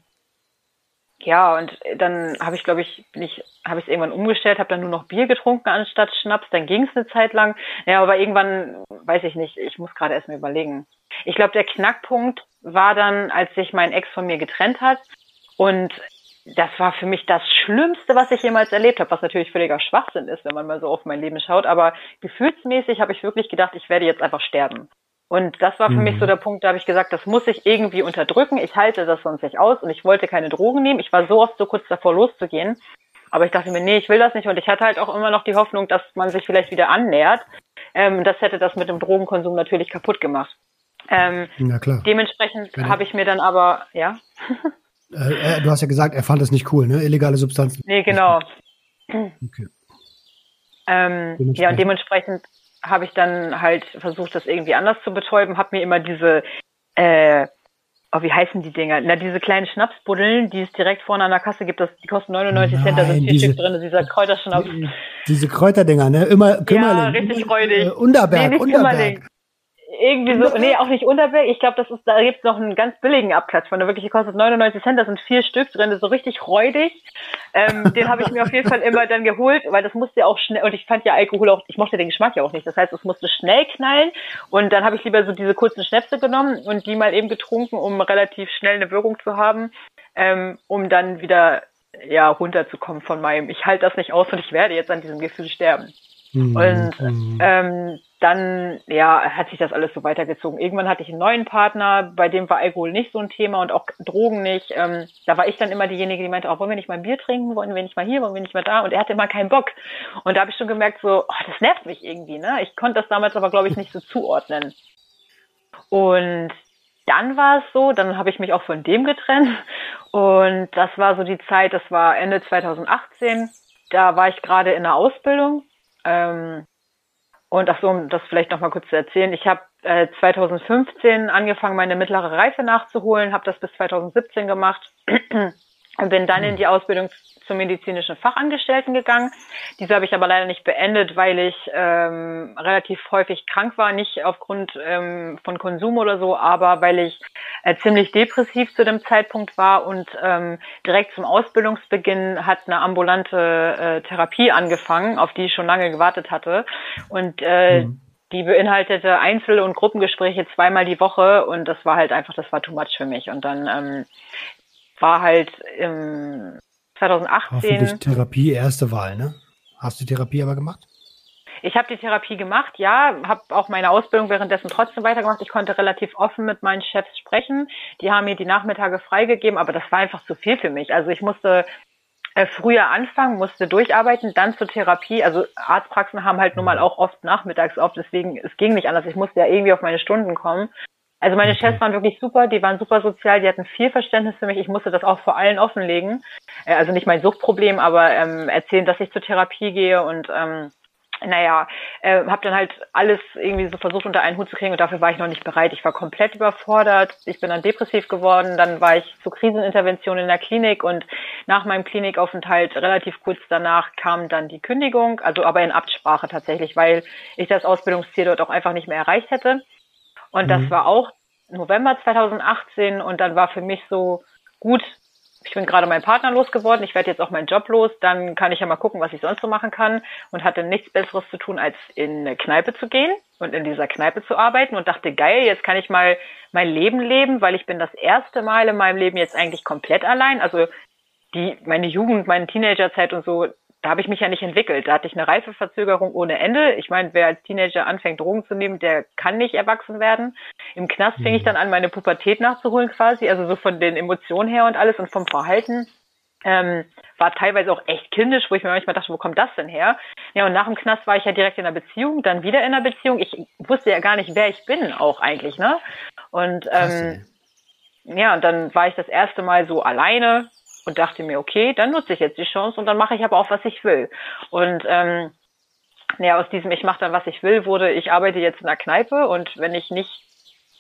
ja, und dann habe ich, glaube ich, bin ich, habe ich es irgendwann umgestellt, habe dann nur noch Bier getrunken anstatt Schnaps. Dann ging es eine Zeit lang. Ja, aber irgendwann, weiß ich nicht, ich muss gerade erst mal überlegen. Ich glaube, der Knackpunkt war dann, als sich mein Ex von mir getrennt hat. Und das war für mich das Schlimmste, was ich jemals erlebt habe, was natürlich völliger Schwachsinn ist, wenn man mal so auf mein Leben schaut. Aber gefühlsmäßig habe ich wirklich gedacht, ich werde jetzt einfach sterben. Und das war für mhm. mich so der Punkt, da habe ich gesagt, das muss ich irgendwie unterdrücken. Ich halte das sonst nicht aus und ich wollte keine Drogen nehmen. Ich war so oft so kurz davor loszugehen. Aber ich dachte mir, nee, ich will das nicht. Und ich hatte halt auch immer noch die Hoffnung, dass man sich vielleicht wieder annähert. Ähm, das hätte das mit dem Drogenkonsum natürlich kaputt gemacht. Ähm, ja, klar. Dementsprechend habe ich mir dann aber, ja. Äh, äh, du hast ja gesagt, er fand es nicht cool, ne? Illegale Substanzen. Nee, genau. Okay. Ähm, ja, und dementsprechend habe ich dann halt versucht, das irgendwie anders zu betäuben, habe mir immer diese, äh, oh, wie heißen die Dinger? Na, diese kleinen Schnapsbuddeln, die es direkt vorne an der Kasse gibt, das, die kosten 99 Nein, Cent, da sind vier diese, Stück drin, dieser Kräuterschnaps. Diese Kräuterdinger, ne? Immer Kümmerling. Ja, richtig räudig. Äh, Unterberg, nee, Unterberg irgendwie so, nee, auch nicht Unterberg. Ich glaube, das ist, da gibt's noch einen ganz billigen Abklatsch von, der wirklich kostet 99 Cent, da sind vier Stück drin, das ist so richtig räudig. Ähm, den habe ich mir auf jeden Fall immer dann geholt, weil das musste ja auch schnell, und ich fand ja Alkohol auch, ich mochte den Geschmack ja auch nicht. Das heißt, es musste schnell knallen und dann habe ich lieber so diese kurzen Schnäpse genommen und die mal eben getrunken, um relativ schnell eine Wirkung zu haben, ähm, um dann wieder ja runterzukommen von meinem, ich halte das nicht aus und ich werde jetzt an diesem Gefühl sterben. Mhm. Und mhm. ähm, dann ja, hat sich das alles so weitergezogen. Irgendwann hatte ich einen neuen Partner, bei dem war Alkohol nicht so ein Thema und auch Drogen nicht. Ähm, da war ich dann immer diejenige, die meinte, oh, wollen wir nicht mal ein Bier trinken, wollen wir nicht mal hier, wollen wir nicht mal da? Und er hatte immer keinen Bock. Und da habe ich schon gemerkt, so, oh, das nervt mich irgendwie. Ne? Ich konnte das damals aber, glaube ich, nicht so zuordnen. Und dann war es so, dann habe ich mich auch von dem getrennt. Und das war so die Zeit, das war Ende 2018. Da war ich gerade in der Ausbildung ähm, und ach so, um das vielleicht noch mal kurz zu erzählen, ich habe äh, 2015 angefangen, meine mittlere Reife nachzuholen, habe das bis 2017 gemacht und bin dann in hm. die Ausbildung zum medizinischen Fachangestellten gegangen. Diese habe ich aber leider nicht beendet, weil ich ähm, relativ häufig krank war, nicht aufgrund ähm, von Konsum oder so, aber weil ich äh, ziemlich depressiv zu dem Zeitpunkt war und ähm, direkt zum Ausbildungsbeginn hat eine ambulante äh, Therapie angefangen, auf die ich schon lange gewartet hatte und äh, mhm. Die beinhaltete Einzel- und Gruppengespräche zweimal die Woche und das war halt einfach, das war too much für mich. Und dann ähm, war halt im 2018. Hoffentlich Therapie erste Wahl, ne? Hast du Therapie aber gemacht? Ich habe die Therapie gemacht, ja, habe auch meine Ausbildung währenddessen trotzdem weitergemacht. Ich konnte relativ offen mit meinen Chefs sprechen. Die haben mir die Nachmittage freigegeben, aber das war einfach zu viel für mich. Also ich musste äh, früher anfangen, musste durcharbeiten, dann zur Therapie. Also Arztpraxen haben halt nun mal auch oft nachmittags auf, deswegen es ging nicht anders. Ich musste ja irgendwie auf meine Stunden kommen. Also meine Chefs waren wirklich super, die waren super sozial, die hatten viel Verständnis für mich. Ich musste das auch vor allen offenlegen. Äh, also nicht mein Suchtproblem, aber ähm, erzählen, dass ich zur Therapie gehe und ähm, naja, äh, habe dann halt alles irgendwie so versucht unter einen Hut zu kriegen und dafür war ich noch nicht bereit. Ich war komplett überfordert. Ich bin dann depressiv geworden. Dann war ich zur Krisenintervention in der Klinik und nach meinem Klinikaufenthalt relativ kurz danach kam dann die Kündigung, also aber in Absprache tatsächlich, weil ich das Ausbildungsziel dort auch einfach nicht mehr erreicht hätte. Und mhm. das war auch November 2018 und dann war für mich so gut, ich bin gerade meinen Partner losgeworden, ich werde jetzt auch meinen Job los, dann kann ich ja mal gucken, was ich sonst so machen kann und hatte nichts Besseres zu tun, als in eine Kneipe zu gehen und in dieser Kneipe zu arbeiten und dachte, geil, jetzt kann ich mal mein Leben leben, weil ich bin das erste Mal in meinem Leben jetzt eigentlich komplett allein. Also die, meine Jugend, meine Teenagerzeit und so, da habe ich mich ja nicht entwickelt. Da hatte ich eine Reifeverzögerung ohne Ende. Ich meine, wer als Teenager anfängt, Drogen zu nehmen, der kann nicht erwachsen werden. Im Knast fing ich mhm. dann an, meine Pubertät nachzuholen quasi, also so von den Emotionen her und alles und vom Verhalten. Ähm, war teilweise auch echt kindisch, wo ich mir manchmal dachte, wo kommt das denn her? Ja, und nach dem Knast war ich ja direkt in einer Beziehung, dann wieder in einer Beziehung. Ich wusste ja gar nicht, wer ich bin auch eigentlich, ne? Und ähm, ja, und dann war ich das erste Mal so alleine, und dachte mir, okay, dann nutze ich jetzt die Chance und dann mache ich aber auch, was ich will. Und ähm, ja, aus diesem Ich mache dann, was ich will, wurde, ich arbeite jetzt in der Kneipe und wenn ich nicht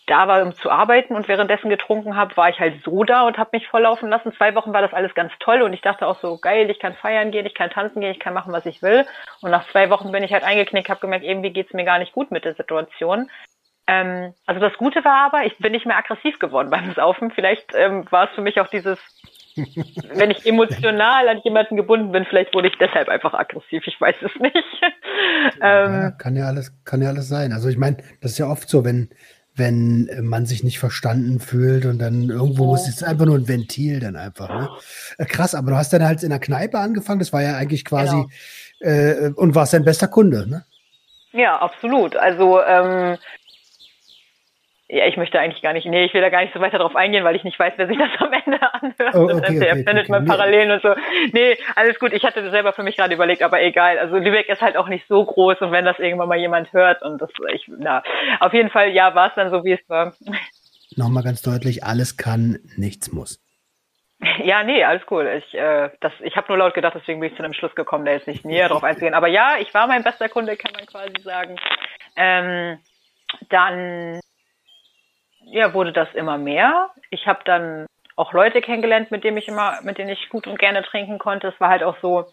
da war, um zu arbeiten und währenddessen getrunken habe, war ich halt so da und habe mich volllaufen lassen. Zwei Wochen war das alles ganz toll und ich dachte auch so, geil, ich kann feiern gehen, ich kann tanzen gehen, ich kann machen, was ich will. Und nach zwei Wochen bin ich halt eingeknickt, habe gemerkt, irgendwie geht's mir gar nicht gut mit der Situation. Ähm, also das Gute war aber, ich bin nicht mehr aggressiv geworden beim Saufen. Vielleicht ähm, war es für mich auch dieses wenn ich emotional an jemanden gebunden bin, vielleicht wurde ich deshalb einfach aggressiv, ich weiß es nicht. ähm, ja, kann ja alles, kann ja alles sein. Also ich meine, das ist ja oft so, wenn, wenn man sich nicht verstanden fühlt und dann irgendwo muss es einfach nur ein Ventil dann einfach. Ne? Äh, krass, aber du hast dann halt in der Kneipe angefangen, das war ja eigentlich quasi genau. äh, und warst dein bester Kunde, ne? Ja, absolut. Also ähm, ja, ich möchte eigentlich gar nicht, nee, ich will da gar nicht so weiter drauf eingehen, weil ich nicht weiß, wer sich das am Ende anhört. Oh, okay, der okay, findet okay. mal Parallelen und so. Nee, alles gut. Ich hatte das selber für mich gerade überlegt, aber egal. Also Lübeck ist halt auch nicht so groß und wenn das irgendwann mal jemand hört und das, ich, na, auf jeden Fall, ja, war es dann so, wie es war. Nochmal ganz deutlich, alles kann, nichts muss. Ja, nee, alles cool. Ich, äh, das, ich habe nur laut gedacht, deswegen bin ich zu einem Schluss gekommen, da jetzt nicht näher drauf einzugehen. Aber ja, ich war mein bester Kunde, kann man quasi sagen. Ähm, dann ja, wurde das immer mehr. Ich habe dann auch Leute kennengelernt, mit denen ich immer, mit denen ich gut und gerne trinken konnte. Es war halt auch so,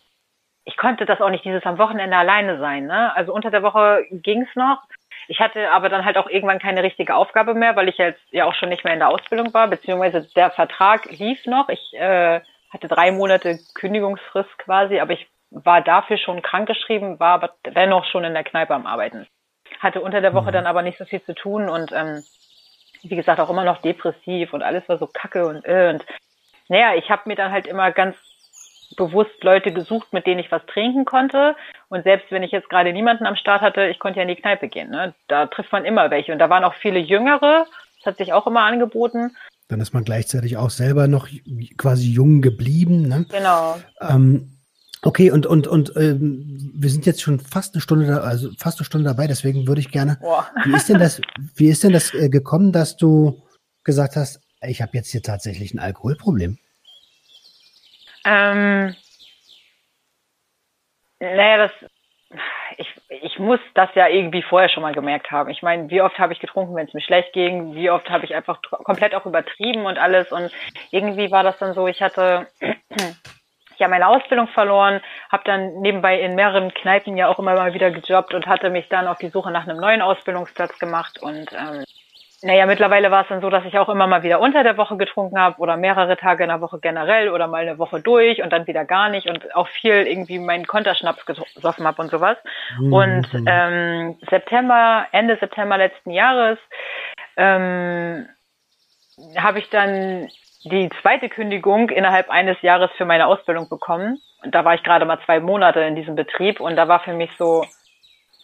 ich konnte das auch nicht dieses am Wochenende alleine sein. Ne? Also unter der Woche ging's noch. Ich hatte aber dann halt auch irgendwann keine richtige Aufgabe mehr, weil ich jetzt ja auch schon nicht mehr in der Ausbildung war, beziehungsweise der Vertrag lief noch. Ich äh, hatte drei Monate Kündigungsfrist quasi, aber ich war dafür schon krankgeschrieben, war aber dennoch schon in der Kneipe am Arbeiten. Hatte unter der Woche mhm. dann aber nicht so viel zu tun und ähm, wie gesagt auch immer noch depressiv und alles war so kacke und äh, und naja, ich habe mir dann halt immer ganz bewusst Leute gesucht, mit denen ich was trinken konnte. Und selbst wenn ich jetzt gerade niemanden am Start hatte, ich konnte ja in die Kneipe gehen. Ne? Da trifft man immer welche. Und da waren auch viele Jüngere. Das hat sich auch immer angeboten. Dann ist man gleichzeitig auch selber noch quasi jung geblieben. Ne? Genau. Ähm, okay, und und und ähm, wir sind jetzt schon fast eine Stunde, da, also fast eine Stunde dabei. Deswegen würde ich gerne. Boah. Wie ist denn das? Wie ist denn das äh, gekommen, dass du gesagt hast, ich habe jetzt hier tatsächlich ein Alkoholproblem? Ähm, naja, das, ich, ich muss das ja irgendwie vorher schon mal gemerkt haben. Ich meine, wie oft habe ich getrunken, wenn es mir schlecht ging? Wie oft habe ich einfach komplett auch übertrieben und alles? Und irgendwie war das dann so, ich hatte ja meine Ausbildung verloren, habe dann nebenbei in mehreren Kneipen ja auch immer mal wieder gejobbt und hatte mich dann auf die Suche nach einem neuen Ausbildungsplatz gemacht und ähm, naja, mittlerweile war es dann so, dass ich auch immer mal wieder unter der Woche getrunken habe oder mehrere Tage in der Woche generell oder mal eine Woche durch und dann wieder gar nicht und auch viel irgendwie meinen Konterschnaps gesoffen habe und sowas. Mhm. Und ähm, September, Ende September letzten Jahres ähm, habe ich dann die zweite Kündigung innerhalb eines Jahres für meine Ausbildung bekommen. Da war ich gerade mal zwei Monate in diesem Betrieb und da war für mich so,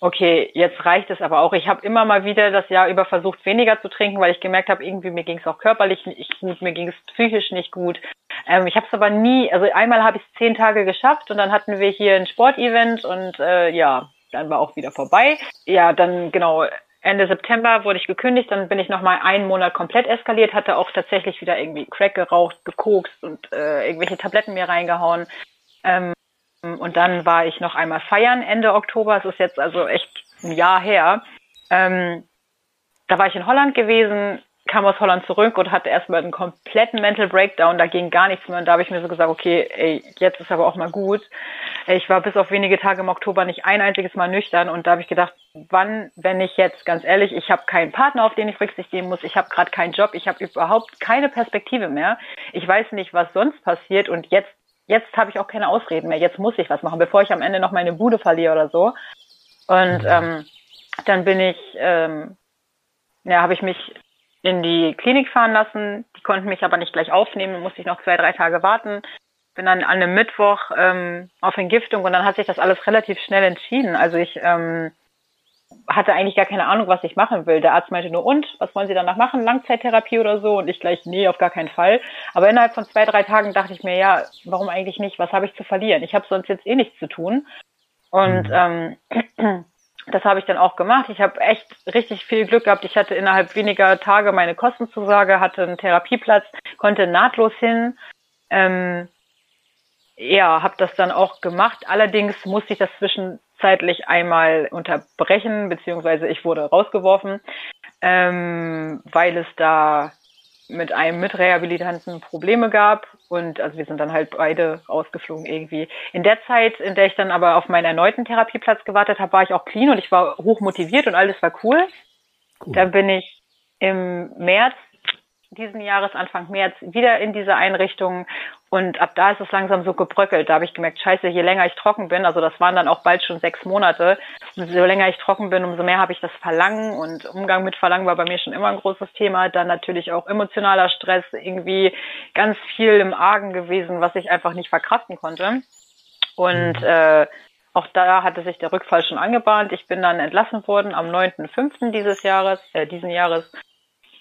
okay, jetzt reicht es aber auch. Ich habe immer mal wieder das Jahr über versucht, weniger zu trinken, weil ich gemerkt habe, irgendwie mir ging es auch körperlich nicht gut, mir ging es psychisch nicht gut. Ähm, ich habe es aber nie, also einmal habe ich es zehn Tage geschafft und dann hatten wir hier ein Sportevent und äh, ja, dann war auch wieder vorbei. Ja, dann genau. Ende September wurde ich gekündigt, dann bin ich nochmal einen Monat komplett eskaliert, hatte auch tatsächlich wieder irgendwie Crack geraucht, gekokst und äh, irgendwelche Tabletten mir reingehauen. Ähm, und dann war ich noch einmal feiern Ende Oktober. Es ist jetzt also echt ein Jahr her. Ähm, da war ich in Holland gewesen, kam aus Holland zurück und hatte erstmal einen kompletten Mental Breakdown. Da ging gar nichts mehr. Und da habe ich mir so gesagt, okay, ey, jetzt ist aber auch mal gut. Ich war bis auf wenige Tage im Oktober nicht ein einziges Mal nüchtern. Und da habe ich gedacht, wann, wenn ich jetzt, ganz ehrlich, ich habe keinen Partner, auf den ich Rücksicht nehmen muss. Ich habe gerade keinen Job. Ich habe überhaupt keine Perspektive mehr. Ich weiß nicht, was sonst passiert. Und jetzt jetzt habe ich auch keine Ausreden mehr, jetzt muss ich was machen, bevor ich am Ende noch meine Bude verliere oder so. Und ähm, dann bin ich, ähm, ja, habe ich mich in die Klinik fahren lassen. Die konnten mich aber nicht gleich aufnehmen, musste ich noch zwei, drei Tage warten. Bin dann an einem Mittwoch ähm, auf Entgiftung und dann hat sich das alles relativ schnell entschieden. Also ich ähm, hatte eigentlich gar keine Ahnung, was ich machen will. Der Arzt meinte nur, und, was wollen Sie danach machen? Langzeittherapie oder so? Und ich gleich, nee, auf gar keinen Fall. Aber innerhalb von zwei, drei Tagen dachte ich mir, ja, warum eigentlich nicht? Was habe ich zu verlieren? Ich habe sonst jetzt eh nichts zu tun. Und mhm. ähm, das habe ich dann auch gemacht. Ich habe echt richtig viel Glück gehabt. Ich hatte innerhalb weniger Tage meine Kostenzusage, hatte einen Therapieplatz, konnte nahtlos hin. Ähm, ja, habe das dann auch gemacht. Allerdings musste ich das zwischen zeitlich einmal unterbrechen, beziehungsweise ich wurde rausgeworfen, ähm, weil es da mit einem Mitrehabilitanten Probleme gab und also wir sind dann halt beide rausgeflogen irgendwie. In der Zeit, in der ich dann aber auf meinen erneuten Therapieplatz gewartet habe, war ich auch clean und ich war hoch motiviert und alles war cool. cool. Dann bin ich im März diesen Jahres, Anfang März, wieder in diese Einrichtung. Und ab da ist es langsam so gebröckelt. Da habe ich gemerkt, scheiße, je länger ich trocken bin, also das waren dann auch bald schon sechs Monate, umso länger ich trocken bin, umso mehr habe ich das Verlangen. Und Umgang mit Verlangen war bei mir schon immer ein großes Thema. Dann natürlich auch emotionaler Stress, irgendwie ganz viel im Argen gewesen, was ich einfach nicht verkraften konnte. Und mhm. äh, auch da hatte sich der Rückfall schon angebahnt. Ich bin dann entlassen worden am 9.5. dieses Jahres, äh, diesen Jahres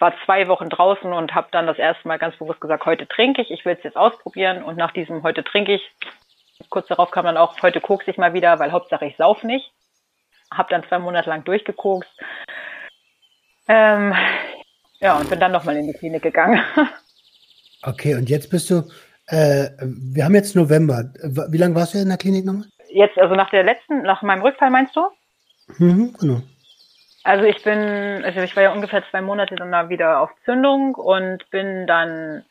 war zwei Wochen draußen und habe dann das erste Mal ganz bewusst gesagt, heute trinke ich, ich will es jetzt ausprobieren und nach diesem heute trinke ich, kurz darauf kam dann auch, heute kokse ich mal wieder, weil Hauptsache ich sauf nicht. Habe dann zwei Monate lang durchgekokst. Ähm, ja, und bin dann nochmal in die Klinik gegangen. Okay, und jetzt bist du Äh, wir haben jetzt November. Wie lange warst du in der Klinik nochmal? Jetzt, also nach der letzten, nach meinem Rückfall meinst du? Mhm, genau. Also ich bin, also ich war ja ungefähr zwei Monate dann da wieder auf Zündung und bin dann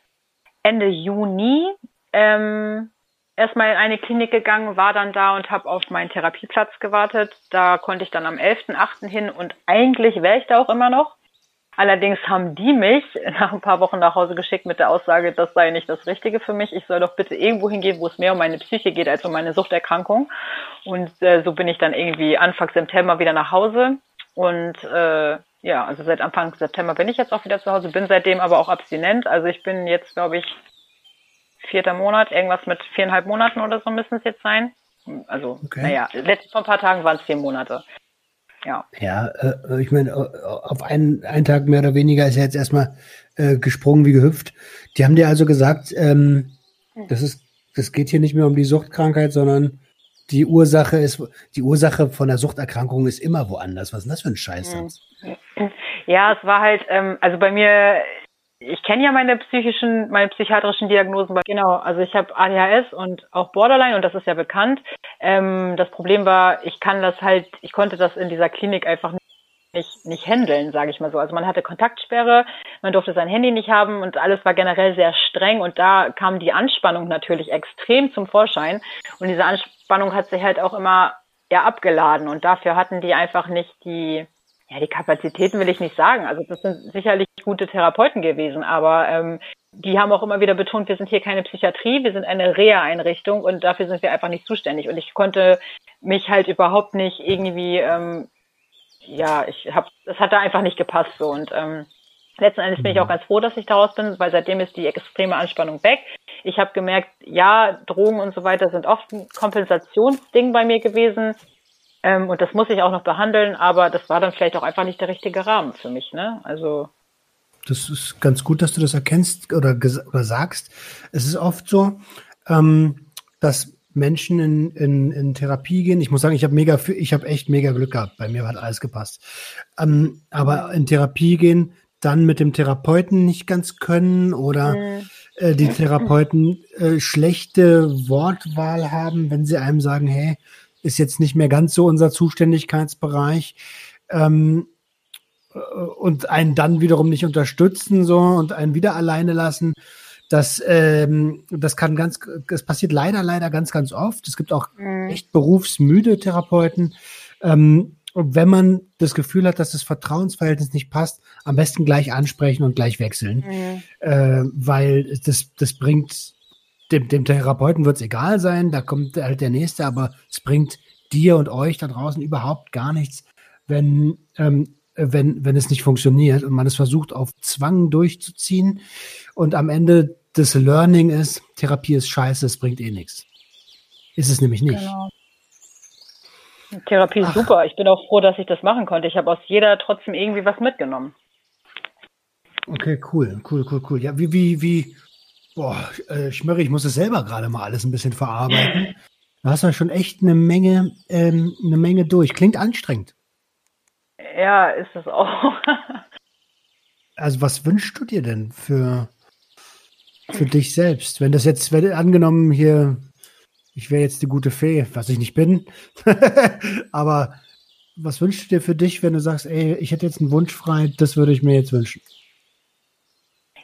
Ende Juni ähm, erstmal in eine Klinik gegangen, war dann da und habe auf meinen Therapieplatz gewartet. Da konnte ich dann am 11.8. hin und eigentlich wäre ich da auch immer noch. Allerdings haben die mich nach ein paar Wochen nach Hause geschickt mit der Aussage, das sei nicht das Richtige für mich. Ich soll doch bitte irgendwo hingehen, wo es mehr um meine Psyche geht als um meine Suchterkrankung. Und äh, so bin ich dann irgendwie Anfang September wieder nach Hause. Und äh, ja, also seit Anfang September bin ich jetzt auch wieder zu Hause, bin seitdem aber auch abstinent. Also ich bin jetzt, glaube ich, vierter Monat, irgendwas mit viereinhalb Monaten oder so müssen es jetzt sein. Also, okay. naja, letztes vor ein paar Tagen waren es vier Monate. Ja. Ja, äh, ich meine, auf einen, einen Tag mehr oder weniger ist er jetzt erstmal äh, gesprungen wie gehüpft. Die haben dir also gesagt, ähm, hm. das ist, das geht hier nicht mehr um die Suchtkrankheit, sondern die Ursache ist, die Ursache von der Suchterkrankung ist immer woanders. Was ist denn das für ein Scheiß? Ja, es war halt, ähm, also bei mir ich kenne ja meine psychischen, meine psychiatrischen Diagnosen. Genau, also ich habe ADHS und auch Borderline und das ist ja bekannt. Ähm, das Problem war, ich kann das halt, ich konnte das in dieser Klinik einfach nicht, nicht handeln, sage ich mal so. Also man hatte Kontaktsperre, man durfte sein Handy nicht haben und alles war generell sehr streng und da kam die Anspannung natürlich extrem zum Vorschein und diese Anspannung hat sich halt auch immer ja abgeladen und dafür hatten die einfach nicht die ja, die Kapazitäten will ich nicht sagen. Also das sind sicherlich gute Therapeuten gewesen, aber ähm, die haben auch immer wieder betont, wir sind hier keine Psychiatrie, wir sind eine Reha-Einrichtung und dafür sind wir einfach nicht zuständig. Und ich konnte mich halt überhaupt nicht irgendwie, ähm, ja, ich habe, das hat da einfach nicht gepasst so und ähm, letzten Endes bin ich auch ganz froh, dass ich daraus bin, weil seitdem ist die extreme Anspannung weg. Ich habe gemerkt, ja, Drogen und so weiter sind oft ein Kompensationsding bei mir gewesen. Ähm, und das muss ich auch noch behandeln, aber das war dann vielleicht auch einfach nicht der richtige Rahmen für mich, ne? Also. Das ist ganz gut, dass du das erkennst oder, oder sagst. Es ist oft so, ähm, dass Menschen in, in, in Therapie gehen. Ich muss sagen, ich habe mega, ich habe echt mega Glück gehabt. Bei mir hat alles gepasst. Ähm, aber in Therapie gehen, dann mit dem Therapeuten nicht ganz können oder mhm. äh, die Therapeuten äh, schlechte Wortwahl haben, wenn sie einem sagen, hey, ist jetzt nicht mehr ganz so unser Zuständigkeitsbereich. Ähm, äh, und einen dann wiederum nicht unterstützen so und einen wieder alleine lassen. Das, ähm, das kann ganz, das passiert leider, leider ganz, ganz oft. Es gibt auch mhm. echt berufsmüde Therapeuten. Ähm, und wenn man das Gefühl hat, dass das Vertrauensverhältnis nicht passt, am besten gleich ansprechen und gleich wechseln, mhm. äh, weil das, das bringt dem, dem Therapeuten wird es egal sein, da kommt halt der nächste, aber es bringt dir und euch da draußen überhaupt gar nichts, wenn, ähm, wenn, wenn es nicht funktioniert und man es versucht auf Zwang durchzuziehen und am Ende das Learning ist, Therapie ist scheiße, es bringt eh nichts. Ist es nämlich nicht. Genau. Therapie ist Ach. super. Ich bin auch froh, dass ich das machen konnte. Ich habe aus jeder trotzdem irgendwie was mitgenommen. Okay, cool, cool, cool, cool. Ja, wie, wie, wie, Boah, äh, Schmörri, ich muss es selber gerade mal alles ein bisschen verarbeiten. Du hast ja schon echt eine Menge, ähm, eine Menge durch. Klingt anstrengend. Ja, ist es auch. also was wünschst du dir denn für, für dich selbst? Wenn das jetzt, wenn angenommen hier, ich wäre jetzt die gute Fee, was ich nicht bin, aber was wünschst du dir für dich, wenn du sagst, ey, ich hätte jetzt einen Wunsch frei, das würde ich mir jetzt wünschen?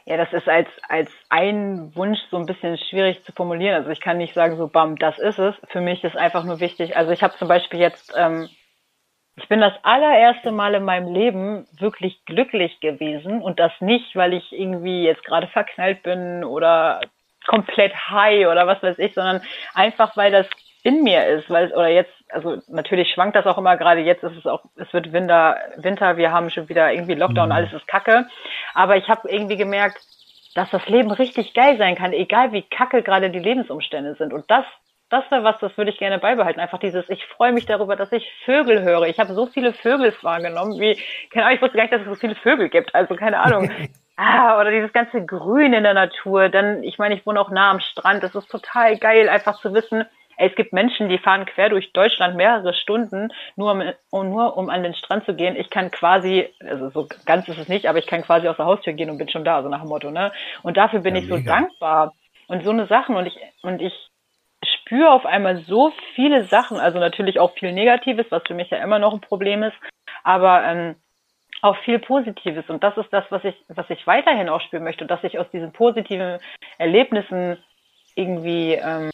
Ja, das ist als, als ein Wunsch so ein bisschen schwierig zu formulieren. Also ich kann nicht sagen, so bam, das ist es. Für mich ist einfach nur wichtig. Also ich habe zum Beispiel jetzt, ähm, ich bin das allererste Mal in meinem Leben wirklich glücklich gewesen und das nicht, weil ich irgendwie jetzt gerade verknallt bin oder komplett high oder was weiß ich, sondern einfach, weil das in mir ist, weil oder jetzt, also natürlich schwankt das auch immer gerade jetzt ist es auch, es wird Winter, Winter, wir haben schon wieder irgendwie Lockdown, mhm. alles ist Kacke. Aber ich habe irgendwie gemerkt, dass das Leben richtig geil sein kann, egal wie kacke gerade die Lebensumstände sind. Und das, das wäre was, das würde ich gerne beibehalten. Einfach dieses, ich freue mich darüber, dass ich Vögel höre. Ich habe so viele Vögel wahrgenommen, wie, keine Ahnung, ich wusste gar nicht, dass es so viele Vögel gibt. Also keine Ahnung. ah, oder dieses ganze Grün in der Natur. Dann, ich meine, ich wohne auch nah am Strand. Das ist total geil, einfach zu wissen, es gibt Menschen, die fahren quer durch Deutschland mehrere Stunden, nur um, nur um an den Strand zu gehen. Ich kann quasi, also so ganz ist es nicht, aber ich kann quasi aus der Haustür gehen und bin schon da, so nach dem Motto, ne? Und dafür bin ja, ich mega. so dankbar. und so eine Sachen und ich, und ich spüre auf einmal so viele Sachen, also natürlich auch viel Negatives, was für mich ja immer noch ein Problem ist, aber ähm, auch viel Positives. Und das ist das, was ich, was ich weiterhin auch spüren möchte dass ich aus diesen positiven Erlebnissen irgendwie ähm,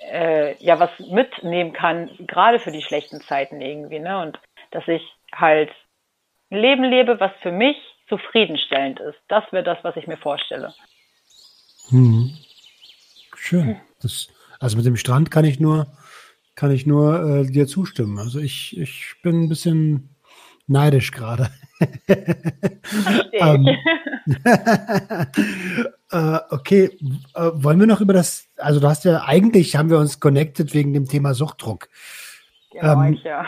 äh, ja was mitnehmen kann, gerade für die schlechten Zeiten irgendwie, ne? Und dass ich halt ein Leben lebe, was für mich zufriedenstellend ist. Das wäre das, was ich mir vorstelle. Hm. Schön. Das, also mit dem Strand kann ich nur, kann ich nur äh, dir zustimmen. Also ich, ich bin ein bisschen neidisch gerade. ähm, äh, okay, äh, wollen wir noch über das, also du hast ja, eigentlich haben wir uns connected wegen dem Thema Suchtdruck. Genau, ähm, ich, ja.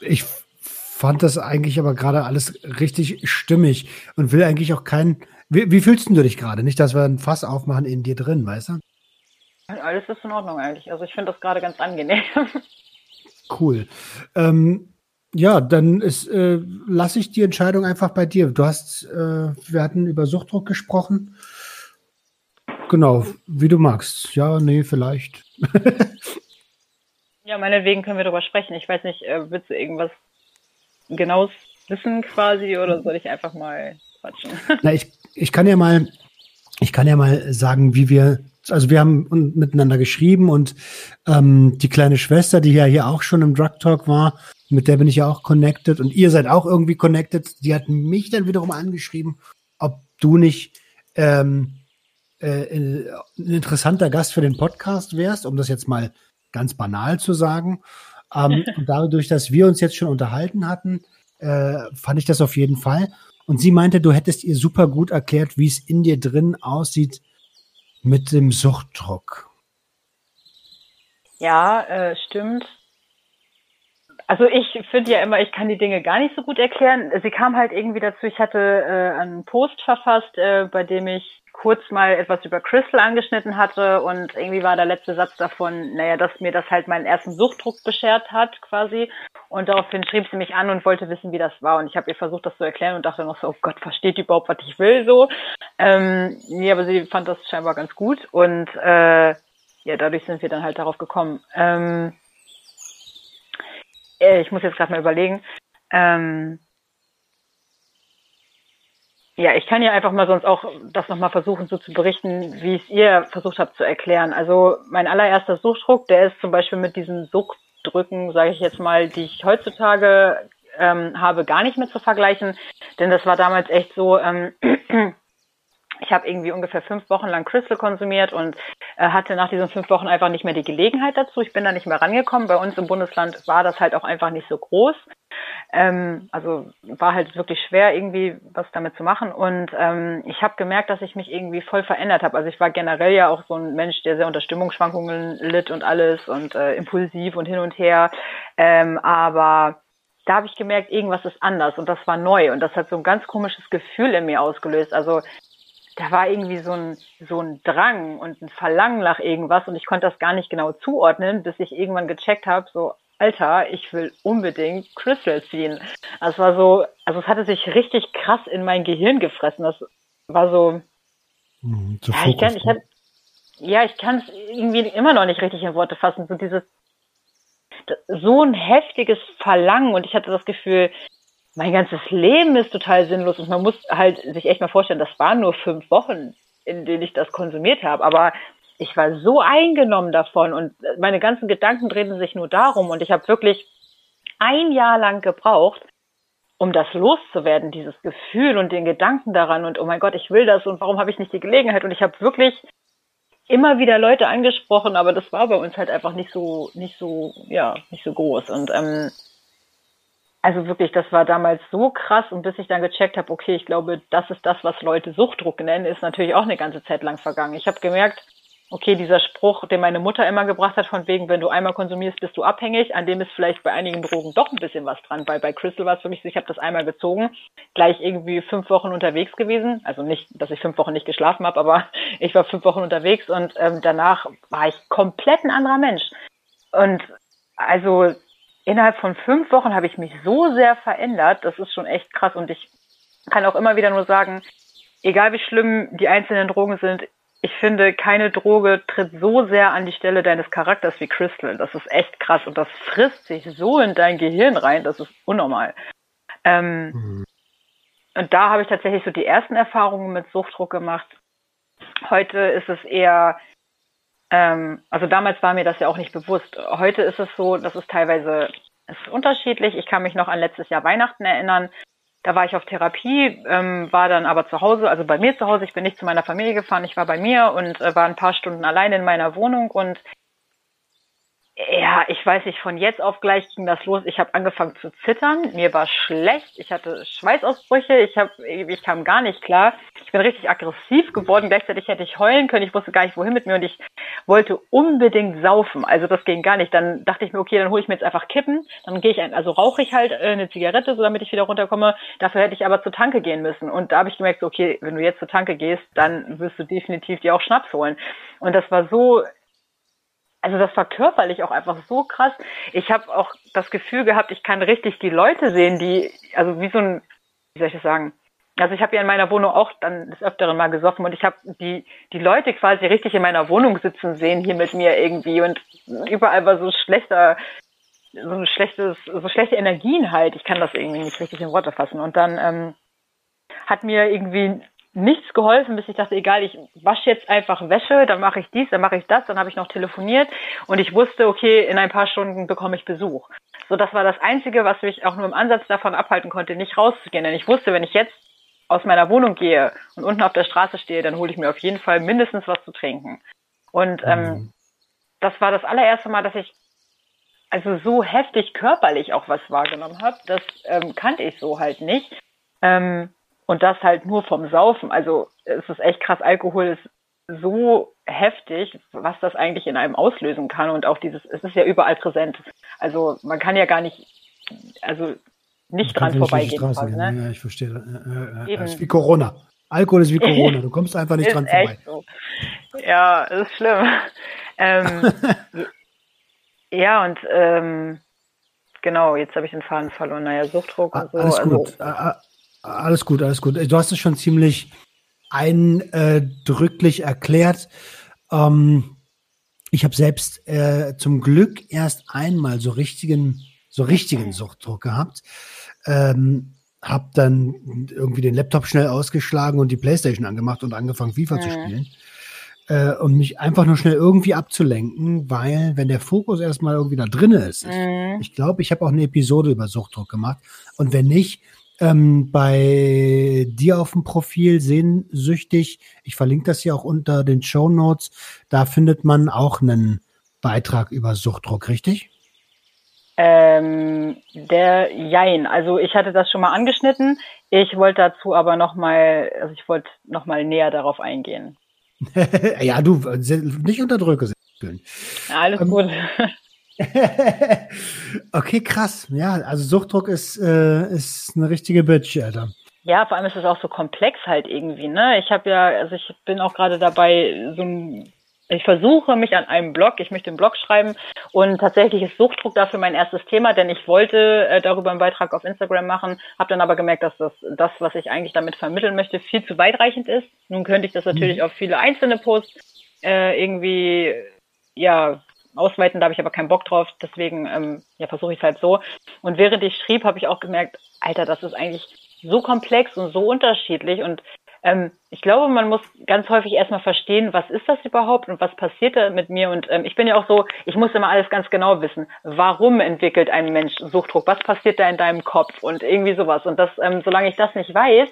Ich fand das eigentlich aber gerade alles richtig stimmig und will eigentlich auch keinen. Wie, wie fühlst du dich gerade? Nicht, dass wir ein Fass aufmachen in dir drin, weißt du? Alles ist in Ordnung eigentlich. Also ich finde das gerade ganz angenehm. Cool. Ähm, ja, dann ist, äh, lasse ich die Entscheidung einfach bei dir. Du hast, äh, wir hatten über Suchtdruck gesprochen. Genau, wie du magst. Ja, nee, vielleicht. ja, meinetwegen können wir darüber sprechen. Ich weiß nicht, äh, willst du irgendwas genaues wissen quasi oder soll ich einfach mal quatschen? Na, ich, ich kann ja mal, ich kann ja mal sagen, wie wir, also wir haben miteinander geschrieben und ähm, die kleine Schwester, die ja hier auch schon im Drug Talk war, mit der bin ich ja auch connected und ihr seid auch irgendwie connected. Die hat mich dann wiederum angeschrieben, ob du nicht ähm, äh, ein interessanter Gast für den Podcast wärst, um das jetzt mal ganz banal zu sagen. Ähm, und dadurch, dass wir uns jetzt schon unterhalten hatten, äh, fand ich das auf jeden Fall. Und sie meinte, du hättest ihr super gut erklärt, wie es in dir drin aussieht mit dem Suchtdruck. Ja, äh, stimmt. Also ich finde ja immer, ich kann die Dinge gar nicht so gut erklären. Sie kam halt irgendwie dazu, ich hatte äh, einen Post verfasst, äh, bei dem ich kurz mal etwas über Crystal angeschnitten hatte und irgendwie war der letzte Satz davon, naja, dass mir das halt meinen ersten Suchtdruck beschert hat quasi und daraufhin schrieb sie mich an und wollte wissen, wie das war und ich habe ihr versucht, das zu erklären und dachte noch so, oh Gott, versteht die überhaupt, was ich will so. Ähm, nee, aber sie fand das scheinbar ganz gut und äh, ja, dadurch sind wir dann halt darauf gekommen. Ähm, äh, ich muss jetzt gerade mal überlegen. Ähm, ja, ich kann ja einfach mal sonst auch das nochmal versuchen, so zu berichten, wie es ihr versucht habt zu erklären. Also mein allererster Suchtdruck, der ist zum Beispiel mit diesen Suchtdrücken, sage ich jetzt mal, die ich heutzutage ähm, habe, gar nicht mehr zu vergleichen. Denn das war damals echt so, ähm, ich habe irgendwie ungefähr fünf Wochen lang Crystal konsumiert und äh, hatte nach diesen fünf Wochen einfach nicht mehr die Gelegenheit dazu. Ich bin da nicht mehr rangekommen. Bei uns im Bundesland war das halt auch einfach nicht so groß. Ähm, also war halt wirklich schwer, irgendwie was damit zu machen. Und ähm, ich habe gemerkt, dass ich mich irgendwie voll verändert habe. Also ich war generell ja auch so ein Mensch, der sehr unter Stimmungsschwankungen litt und alles und äh, impulsiv und hin und her. Ähm, aber da habe ich gemerkt, irgendwas ist anders und das war neu und das hat so ein ganz komisches Gefühl in mir ausgelöst. Also da war irgendwie so ein, so ein Drang und ein Verlangen nach irgendwas und ich konnte das gar nicht genau zuordnen, bis ich irgendwann gecheckt habe, so, Alter, ich will unbedingt Crystal ziehen. Also es war so, also es hatte sich richtig krass in mein Gehirn gefressen. Das war so, mhm, ja, ich kann, ich hab, ja, ich kann es irgendwie immer noch nicht richtig in Worte fassen. So dieses, so ein heftiges Verlangen und ich hatte das Gefühl, mein ganzes Leben ist total sinnlos und man muss halt sich echt mal vorstellen, das waren nur fünf Wochen, in denen ich das konsumiert habe, aber ich war so eingenommen davon und meine ganzen Gedanken drehten sich nur darum und ich habe wirklich ein Jahr lang gebraucht, um das loszuwerden, dieses Gefühl und den Gedanken daran und oh mein Gott, ich will das und warum habe ich nicht die Gelegenheit? Und ich habe wirklich immer wieder Leute angesprochen, aber das war bei uns halt einfach nicht so, nicht so, ja, nicht so groß und ähm, also wirklich, das war damals so krass und bis ich dann gecheckt habe, okay, ich glaube, das ist das, was Leute Suchtdruck nennen, ist natürlich auch eine ganze Zeit lang vergangen. Ich habe gemerkt, okay, dieser Spruch, den meine Mutter immer gebracht hat, von wegen, wenn du einmal konsumierst, bist du abhängig, an dem ist vielleicht bei einigen Drogen doch ein bisschen was dran, weil bei Crystal war es für mich, ich habe das einmal gezogen, gleich irgendwie fünf Wochen unterwegs gewesen, also nicht, dass ich fünf Wochen nicht geschlafen habe, aber ich war fünf Wochen unterwegs und ähm, danach war ich komplett ein anderer Mensch. Und also innerhalb von fünf Wochen habe ich mich so sehr verändert, das ist schon echt krass und ich kann auch immer wieder nur sagen, egal wie schlimm die einzelnen Drogen sind, ich finde, keine Droge tritt so sehr an die Stelle deines Charakters wie Crystal. Das ist echt krass und das frisst sich so in dein Gehirn rein, das ist unnormal. Ähm, mhm. Und da habe ich tatsächlich so die ersten Erfahrungen mit Suchtdruck gemacht. Heute ist es eher, ähm, also damals war mir das ja auch nicht bewusst. Heute ist es so, dass es teilweise ist unterschiedlich. Ich kann mich noch an letztes Jahr Weihnachten erinnern. Da war ich auf Therapie, ähm, war dann aber zu Hause, also bei mir zu Hause. Ich bin nicht zu meiner Familie gefahren, ich war bei mir und äh, war ein paar Stunden allein in meiner Wohnung und ja, ich weiß nicht, von jetzt auf gleich ging das los. Ich habe angefangen zu zittern, mir war schlecht, ich hatte Schweißausbrüche, ich hab, ich kam gar nicht klar. Ich bin richtig aggressiv geworden, gleichzeitig hätte ich heulen können, ich wusste gar nicht wohin mit mir und ich wollte unbedingt saufen. Also das ging gar nicht. Dann dachte ich mir, okay, dann hole ich mir jetzt einfach Kippen, dann gehe ich ein, also rauche ich halt äh, eine Zigarette, so damit ich wieder runterkomme. Dafür hätte ich aber zur Tanke gehen müssen und da habe ich gemerkt, okay, wenn du jetzt zur Tanke gehst, dann wirst du definitiv dir auch Schnaps holen. Und das war so also das war körperlich auch einfach so krass. Ich habe auch das Gefühl gehabt, ich kann richtig die Leute sehen, die, also wie so ein, wie soll ich das sagen? Also ich habe ja in meiner Wohnung auch dann des Öfteren mal gesoffen und ich habe die, die Leute quasi richtig in meiner Wohnung sitzen sehen hier mit mir irgendwie und überall war so schlechter, so ein schlechtes, so schlechte Energien halt. Ich kann das irgendwie nicht richtig in Worte fassen. Und dann ähm, hat mir irgendwie nichts geholfen, bis ich dachte, egal, ich wasche jetzt einfach Wäsche, dann mache ich dies, dann mache ich das, dann habe ich noch telefoniert und ich wusste, okay, in ein paar Stunden bekomme ich Besuch. So, das war das Einzige, was mich auch nur im Ansatz davon abhalten konnte, nicht rauszugehen. Denn ich wusste, wenn ich jetzt aus meiner Wohnung gehe und unten auf der Straße stehe, dann hole ich mir auf jeden Fall mindestens was zu trinken. Und ähm, mhm. das war das allererste Mal, dass ich also so heftig körperlich auch was wahrgenommen habe. Das ähm, kannte ich so halt nicht. Ähm, und das halt nur vom Saufen. Also es ist echt krass, Alkohol ist so heftig, was das eigentlich in einem auslösen kann. Und auch dieses, es ist ja überall präsent. Also man kann ja gar nicht, also nicht dran vorbeigehen. Quasi, ne? Ja, ich verstehe. Äh, äh, ist wie Corona. Alkohol ist wie Corona. Du kommst einfach nicht dran vorbei. So. Ja, ist schlimm. ähm, ja, und ähm, genau, jetzt habe ich den Faden verloren. Naja, Suchtdruck und so. Alles also gut. Also, alles gut, alles gut. Du hast es schon ziemlich eindrücklich erklärt. Ähm, ich habe selbst äh, zum Glück erst einmal so richtigen, so richtigen Suchtdruck gehabt. Ähm, hab dann irgendwie den Laptop schnell ausgeschlagen und die Playstation angemacht und angefangen FIFA ja. zu spielen. Äh, und mich einfach nur schnell irgendwie abzulenken, weil wenn der Fokus erstmal irgendwie da drin ist, mhm. ich, ich glaube, ich habe auch eine Episode über Suchtdruck gemacht. Und wenn nicht, ähm, bei dir auf dem Profil sehnsüchtig. Ich verlinke das hier auch unter den Show Notes. Da findet man auch einen Beitrag über Suchtdruck, richtig? Ähm, der Jein. Also ich hatte das schon mal angeschnitten. Ich wollte dazu aber noch mal, also ich wollte noch mal näher darauf eingehen. ja, du nicht unter Drücke. Alles ähm, gut. okay, krass. Ja, also Suchtdruck ist, äh, ist eine richtige Bitch, Alter. Ja, vor allem ist es auch so komplex halt irgendwie, ne? Ich habe ja, also ich bin auch gerade dabei, so ein, ich versuche mich an einem Blog, ich möchte einen Blog schreiben und tatsächlich ist Suchtdruck dafür mein erstes Thema, denn ich wollte äh, darüber einen Beitrag auf Instagram machen, habe dann aber gemerkt, dass das, das, was ich eigentlich damit vermitteln möchte, viel zu weitreichend ist. Nun könnte ich das natürlich mhm. auf viele einzelne Posts äh, irgendwie ja ausweiten, da habe ich aber keinen Bock drauf, deswegen ähm, ja, versuche ich es halt so. Und während ich schrieb, habe ich auch gemerkt, Alter, das ist eigentlich so komplex und so unterschiedlich und ähm, ich glaube, man muss ganz häufig erstmal verstehen, was ist das überhaupt und was passiert da mit mir. Und ähm, ich bin ja auch so, ich muss immer alles ganz genau wissen. Warum entwickelt ein Mensch Suchtdruck? Was passiert da in deinem Kopf? Und irgendwie sowas. Und das, ähm, solange ich das nicht weiß,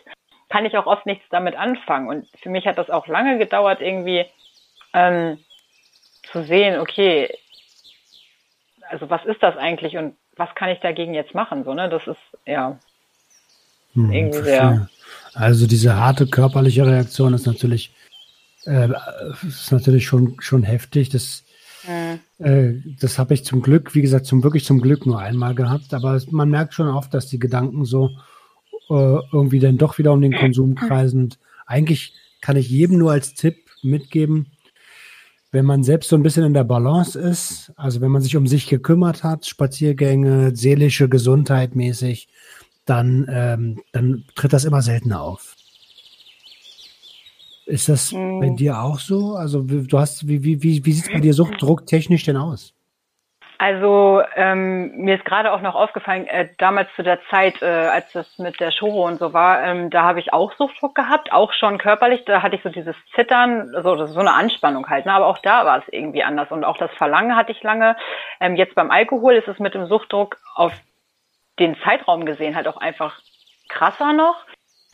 kann ich auch oft nichts damit anfangen. Und für mich hat das auch lange gedauert, irgendwie ähm, zu sehen, okay, also was ist das eigentlich und was kann ich dagegen jetzt machen? So, ne? Das ist ja hm, irgendwie sehr. Also diese harte körperliche Reaktion ist natürlich, äh, ist natürlich schon, schon heftig. Das, hm. äh, das habe ich zum Glück, wie gesagt, zum wirklich zum Glück nur einmal gehabt. Aber man merkt schon oft, dass die Gedanken so äh, irgendwie dann doch wieder um den Konsum kreisen. Und eigentlich kann ich jedem nur als Tipp mitgeben, wenn man selbst so ein bisschen in der Balance ist, also wenn man sich um sich gekümmert hat, Spaziergänge, seelische Gesundheit mäßig, dann, ähm, dann tritt das immer seltener auf. Ist das mhm. bei dir auch so? Also du hast, wie, wie, wie, wie sieht es bei dir suchtdrucktechnisch denn aus? Also ähm, mir ist gerade auch noch aufgefallen, äh, damals zu der Zeit, äh, als das mit der Show und so war, ähm, da habe ich auch Suchtdruck gehabt, auch schon körperlich. Da hatte ich so dieses Zittern, so, so eine Anspannung halt. Ne? Aber auch da war es irgendwie anders und auch das Verlangen hatte ich lange. Ähm, jetzt beim Alkohol ist es mit dem Suchtdruck auf den Zeitraum gesehen halt auch einfach krasser noch.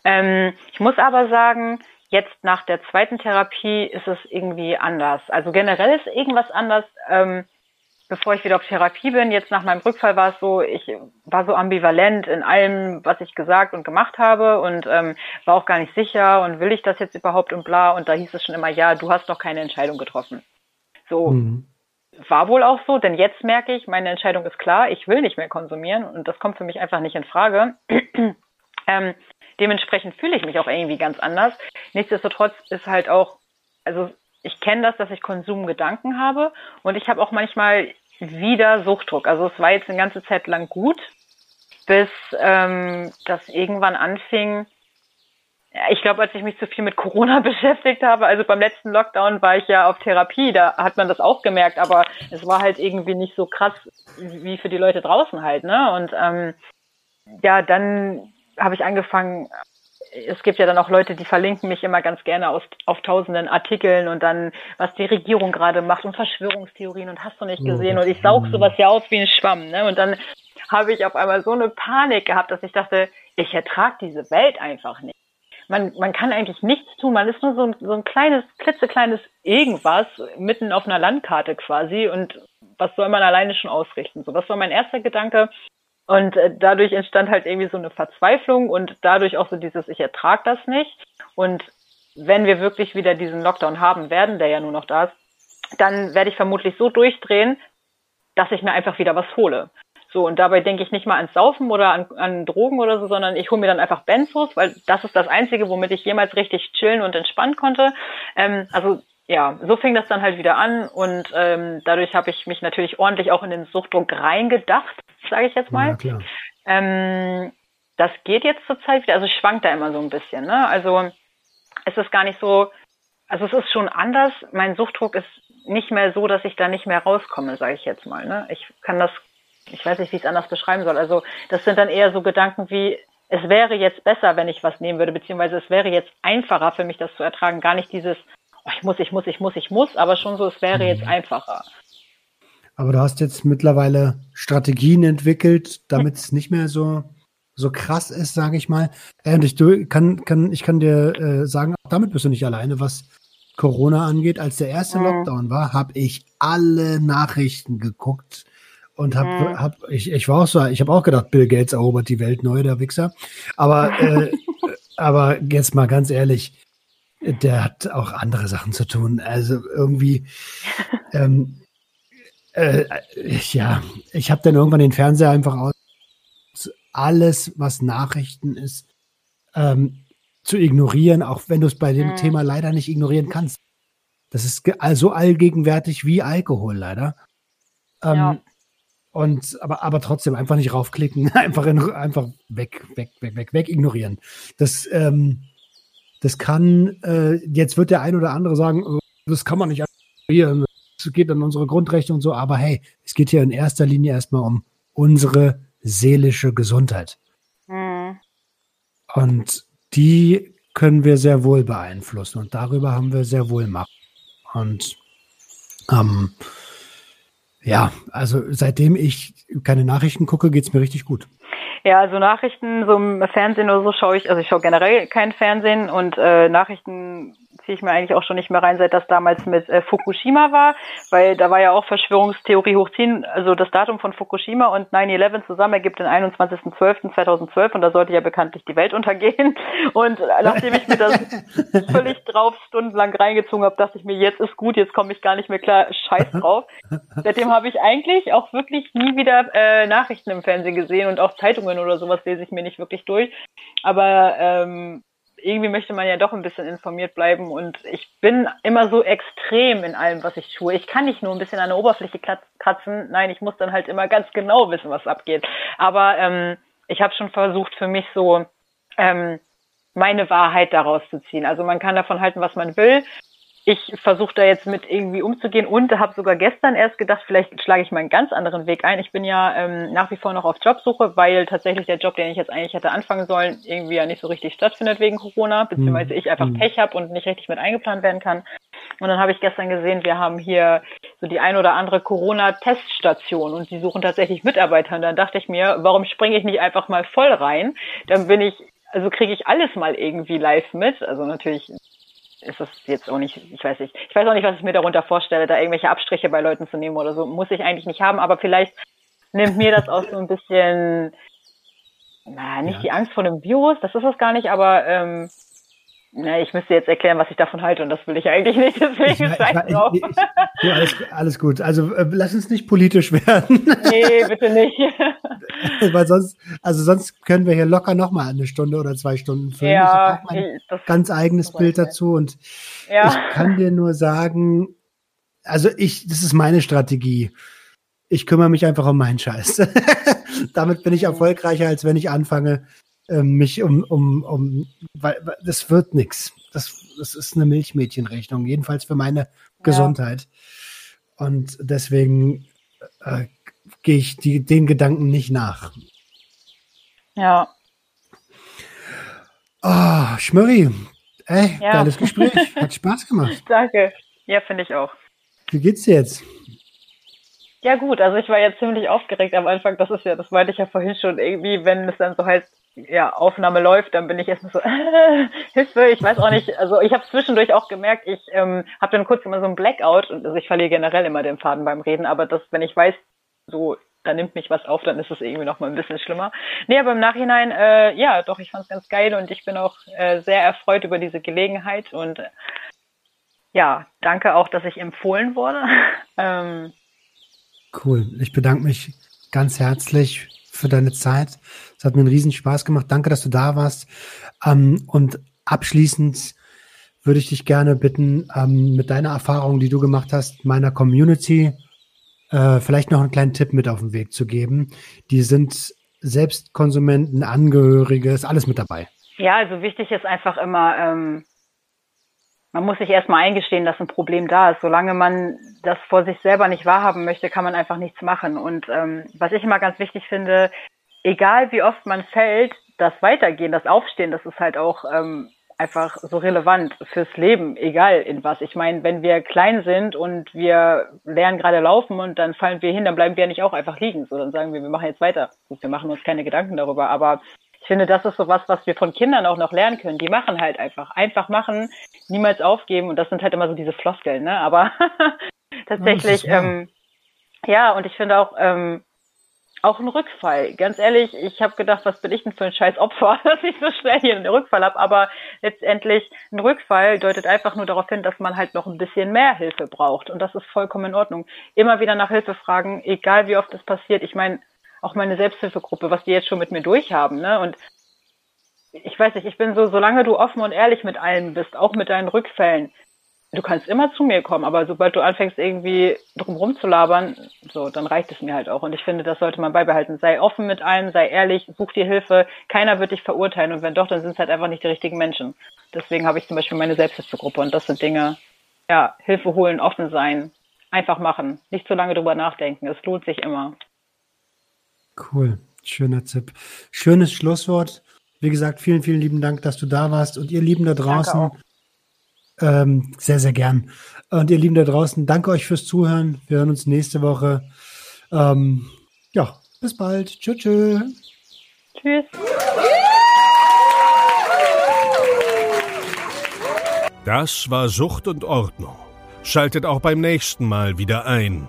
Ähm, ich muss aber sagen, jetzt nach der zweiten Therapie ist es irgendwie anders. Also generell ist irgendwas anders. Ähm, bevor ich wieder auf Therapie bin, jetzt nach meinem Rückfall war es so, ich war so ambivalent in allem, was ich gesagt und gemacht habe und ähm, war auch gar nicht sicher und will ich das jetzt überhaupt und bla. Und da hieß es schon immer, ja, du hast noch keine Entscheidung getroffen. So. Mhm. War wohl auch so, denn jetzt merke ich, meine Entscheidung ist klar, ich will nicht mehr konsumieren und das kommt für mich einfach nicht in Frage. ähm, dementsprechend fühle ich mich auch irgendwie ganz anders. Nichtsdestotrotz ist halt auch, also ich kenne das, dass ich Konsumgedanken habe und ich habe auch manchmal wieder Suchtdruck. Also es war jetzt eine ganze Zeit lang gut, bis ähm, das irgendwann anfing. Ich glaube, als ich mich zu viel mit Corona beschäftigt habe, also beim letzten Lockdown war ich ja auf Therapie, da hat man das auch gemerkt, aber es war halt irgendwie nicht so krass wie für die Leute draußen halt, ne? Und ähm, ja, dann habe ich angefangen, es gibt ja dann auch Leute, die verlinken mich immer ganz gerne auf, auf tausenden Artikeln und dann, was die Regierung gerade macht und Verschwörungstheorien und hast du nicht gesehen und ich saug sowas ja aus wie ein Schwamm, ne? Und dann habe ich auf einmal so eine Panik gehabt, dass ich dachte, ich ertrage diese Welt einfach nicht. Man, man kann eigentlich nichts tun, man ist nur so ein, so ein kleines, klitzekleines Irgendwas mitten auf einer Landkarte quasi und was soll man alleine schon ausrichten? So, das war mein erster Gedanke. Und äh, dadurch entstand halt irgendwie so eine Verzweiflung und dadurch auch so dieses, ich ertrag das nicht. Und wenn wir wirklich wieder diesen Lockdown haben werden, der ja nur noch da ist, dann werde ich vermutlich so durchdrehen, dass ich mir einfach wieder was hole. So, und dabei denke ich nicht mal ans Saufen oder an, an Drogen oder so, sondern ich hole mir dann einfach Benzos, weil das ist das Einzige, womit ich jemals richtig chillen und entspannen konnte. Ähm, also ja, so fing das dann halt wieder an und ähm, dadurch habe ich mich natürlich ordentlich auch in den Suchtdruck reingedacht, sage ich jetzt mal. Ja. Ähm, das geht jetzt zurzeit wieder, also schwankt da immer so ein bisschen. Ne? Also es ist gar nicht so, also es ist schon anders. Mein Suchtdruck ist nicht mehr so, dass ich da nicht mehr rauskomme, sage ich jetzt mal. Ne? Ich kann das, ich weiß nicht, wie ich es anders beschreiben soll. Also das sind dann eher so Gedanken wie, es wäre jetzt besser, wenn ich was nehmen würde, beziehungsweise es wäre jetzt einfacher für mich, das zu ertragen. Gar nicht dieses, oh, ich muss, ich muss, ich muss, ich muss, aber schon so, es wäre jetzt mhm. einfacher. Aber du hast jetzt mittlerweile Strategien entwickelt, damit es nicht mehr so, so krass ist, sage ich mal. Und ich du, kann, kann, ich kann dir äh, sagen, auch damit bist du nicht alleine, was Corona angeht. Als der erste mhm. Lockdown war, habe ich alle Nachrichten geguckt und habe mhm. hab, ich, ich war auch so, ich habe auch gedacht, Bill Gates erobert die Welt neu, der Wichser. Aber, äh, aber jetzt mal ganz ehrlich, der hat auch andere Sachen zu tun. Also irgendwie, ähm, äh, ja, ich habe dann irgendwann den Fernseher einfach aus. Alles, was Nachrichten ist, ähm, zu ignorieren, auch wenn du es bei dem mhm. Thema leider nicht ignorieren kannst. Das ist so allgegenwärtig wie Alkohol leider. Ähm, ja. Und aber, aber trotzdem einfach nicht raufklicken, einfach in, einfach weg, weg, weg, weg, weg ignorieren. Das ähm, das kann, äh, jetzt wird der ein oder andere sagen, oh, das kann man nicht ignorieren, es geht an unsere Grundrechte und so, aber hey, es geht hier in erster Linie erstmal um unsere seelische Gesundheit. Mhm. Und die können wir sehr wohl beeinflussen und darüber haben wir sehr wohl Macht. Und ähm, ja, also seitdem ich keine Nachrichten gucke, geht es mir richtig gut. Ja, also Nachrichten so im Fernsehen oder so schaue ich, also ich schaue generell kein Fernsehen und äh, Nachrichten ziehe ich mir eigentlich auch schon nicht mehr rein, seit das damals mit äh, Fukushima war, weil da war ja auch Verschwörungstheorie hochziehen, also das Datum von Fukushima und 9-11 zusammen ergibt den 21.12.2012 und da sollte ja bekanntlich die Welt untergehen und nachdem ich mir das völlig drauf stundenlang reingezogen habe, dachte ich mir, jetzt ist gut, jetzt komme ich gar nicht mehr klar, scheiß drauf. Seitdem habe ich eigentlich auch wirklich nie wieder äh, Nachrichten im Fernsehen gesehen und auch Zeitungen oder sowas lese ich mir nicht wirklich durch, aber ähm, irgendwie möchte man ja doch ein bisschen informiert bleiben und ich bin immer so extrem in allem, was ich tue. Ich kann nicht nur ein bisschen an der Oberfläche kratzen, nein, ich muss dann halt immer ganz genau wissen, was abgeht. Aber ähm, ich habe schon versucht für mich so ähm, meine Wahrheit daraus zu ziehen. Also man kann davon halten, was man will ich versuche da jetzt mit irgendwie umzugehen und habe sogar gestern erst gedacht, vielleicht schlage ich mal einen ganz anderen Weg ein. Ich bin ja ähm, nach wie vor noch auf Jobsuche, weil tatsächlich der Job, den ich jetzt eigentlich hätte anfangen sollen, irgendwie ja nicht so richtig stattfindet wegen Corona, beziehungsweise ich einfach mhm. Pech habe und nicht richtig mit eingeplant werden kann. Und dann habe ich gestern gesehen, wir haben hier so die ein oder andere Corona-Teststation und die suchen tatsächlich Mitarbeiter. Und dann dachte ich mir, warum springe ich nicht einfach mal voll rein? Dann bin ich also kriege ich alles mal irgendwie live mit. Also natürlich ist das jetzt auch nicht, ich weiß nicht, ich weiß auch nicht, was ich mir darunter vorstelle, da irgendwelche Abstriche bei Leuten zu nehmen oder so. Muss ich eigentlich nicht haben, aber vielleicht nimmt mir das auch so ein bisschen, na, nicht ja. die Angst vor dem Virus, das ist es gar nicht, aber ähm, na, ich müsste jetzt erklären, was ich davon halte und das will ich eigentlich nicht, deswegen ich, scheiß drauf. Ich, ich, ja, alles, alles gut. Also äh, lass uns nicht politisch werden. Nee, bitte nicht. Weil sonst, also sonst können wir hier locker nochmal eine Stunde oder zwei Stunden füllen. Ja, ich mein ganz eigenes Bild dazu und ja. ich kann dir nur sagen, also ich, das ist meine Strategie. Ich kümmere mich einfach um meinen Scheiß. Damit bin ich erfolgreicher, als wenn ich anfange, mich um, um, um, weil, weil das wird nichts. Das, das ist eine Milchmädchenrechnung, jedenfalls für meine ja. Gesundheit. Und deswegen äh, gehe ich die, den Gedanken nicht nach. Ja. Oh, Schmörri, ey, ja. geiles Gespräch. Hat Spaß gemacht. Danke. Ja, finde ich auch. Wie geht's dir jetzt? Ja gut, also ich war ja ziemlich aufgeregt am Anfang. Das ist ja, das meinte ich ja vorhin schon irgendwie, wenn es dann so heißt, ja, Aufnahme läuft, dann bin ich erstmal so, Hilfe, ich weiß auch nicht, also ich habe zwischendurch auch gemerkt, ich ähm, habe dann kurz immer so ein Blackout und also ich verliere generell immer den Faden beim Reden, aber das, wenn ich weiß, so, da nimmt mich was auf, dann ist es irgendwie noch mal ein bisschen schlimmer. Nee, aber im Nachhinein, äh, ja, doch, ich fand es ganz geil und ich bin auch äh, sehr erfreut über diese Gelegenheit und äh, ja, danke auch, dass ich empfohlen wurde. ähm, cool, ich bedanke mich ganz herzlich für deine Zeit. Es hat mir einen riesen Spaß gemacht. Danke, dass du da warst. Ähm, und abschließend würde ich dich gerne bitten, ähm, mit deiner Erfahrung, die du gemacht hast, meiner Community äh, vielleicht noch einen kleinen Tipp mit auf den Weg zu geben. Die sind selbst Konsumenten, Angehörige, ist alles mit dabei. Ja, also wichtig ist einfach immer, ähm, man muss sich erstmal eingestehen, dass ein Problem da ist. Solange man das vor sich selber nicht wahrhaben möchte, kann man einfach nichts machen. Und ähm, was ich immer ganz wichtig finde, egal wie oft man fällt, das Weitergehen, das Aufstehen, das ist halt auch ähm, einfach so relevant fürs Leben, egal in was. Ich meine, wenn wir klein sind und wir lernen gerade laufen und dann fallen wir hin, dann bleiben wir ja nicht auch einfach liegen. So, dann sagen wir, wir machen jetzt weiter. Gut, wir machen uns keine Gedanken darüber, aber ich finde, das ist so was, was wir von Kindern auch noch lernen können. Die machen halt einfach. Einfach machen, niemals aufgeben. Und das sind halt immer so diese Floskeln, ne? Aber tatsächlich, ja, ähm, ja, und ich finde auch, ähm, auch ein Rückfall. Ganz ehrlich, ich habe gedacht, was bin ich denn für ein scheiß Opfer, dass ich so schnell hier einen Rückfall habe. Aber letztendlich, ein Rückfall deutet einfach nur darauf hin, dass man halt noch ein bisschen mehr Hilfe braucht. Und das ist vollkommen in Ordnung. Immer wieder nach Hilfe fragen, egal wie oft es passiert. Ich meine, auch meine Selbsthilfegruppe, was die jetzt schon mit mir durchhaben, ne? Und ich weiß nicht, ich bin so, solange du offen und ehrlich mit allen bist, auch mit deinen Rückfällen, du kannst immer zu mir kommen, aber sobald du anfängst irgendwie drumherum zu labern, so, dann reicht es mir halt auch. Und ich finde, das sollte man beibehalten. Sei offen mit allem, sei ehrlich, such dir Hilfe. Keiner wird dich verurteilen und wenn doch, dann sind es halt einfach nicht die richtigen Menschen. Deswegen habe ich zum Beispiel meine Selbsthilfegruppe und das sind Dinge, ja, Hilfe holen, offen sein, einfach machen, nicht zu lange drüber nachdenken. Es lohnt sich immer. Cool, schöner Tipp. Schönes Schlusswort. Wie gesagt, vielen, vielen lieben Dank, dass du da warst. Und ihr Lieben da draußen, ähm, sehr, sehr gern. Und ihr Lieben da draußen, danke euch fürs Zuhören. Wir hören uns nächste Woche. Ähm, ja, bis bald. Tschüss. Tschüss. Tschüss. Das war Sucht und Ordnung. Schaltet auch beim nächsten Mal wieder ein.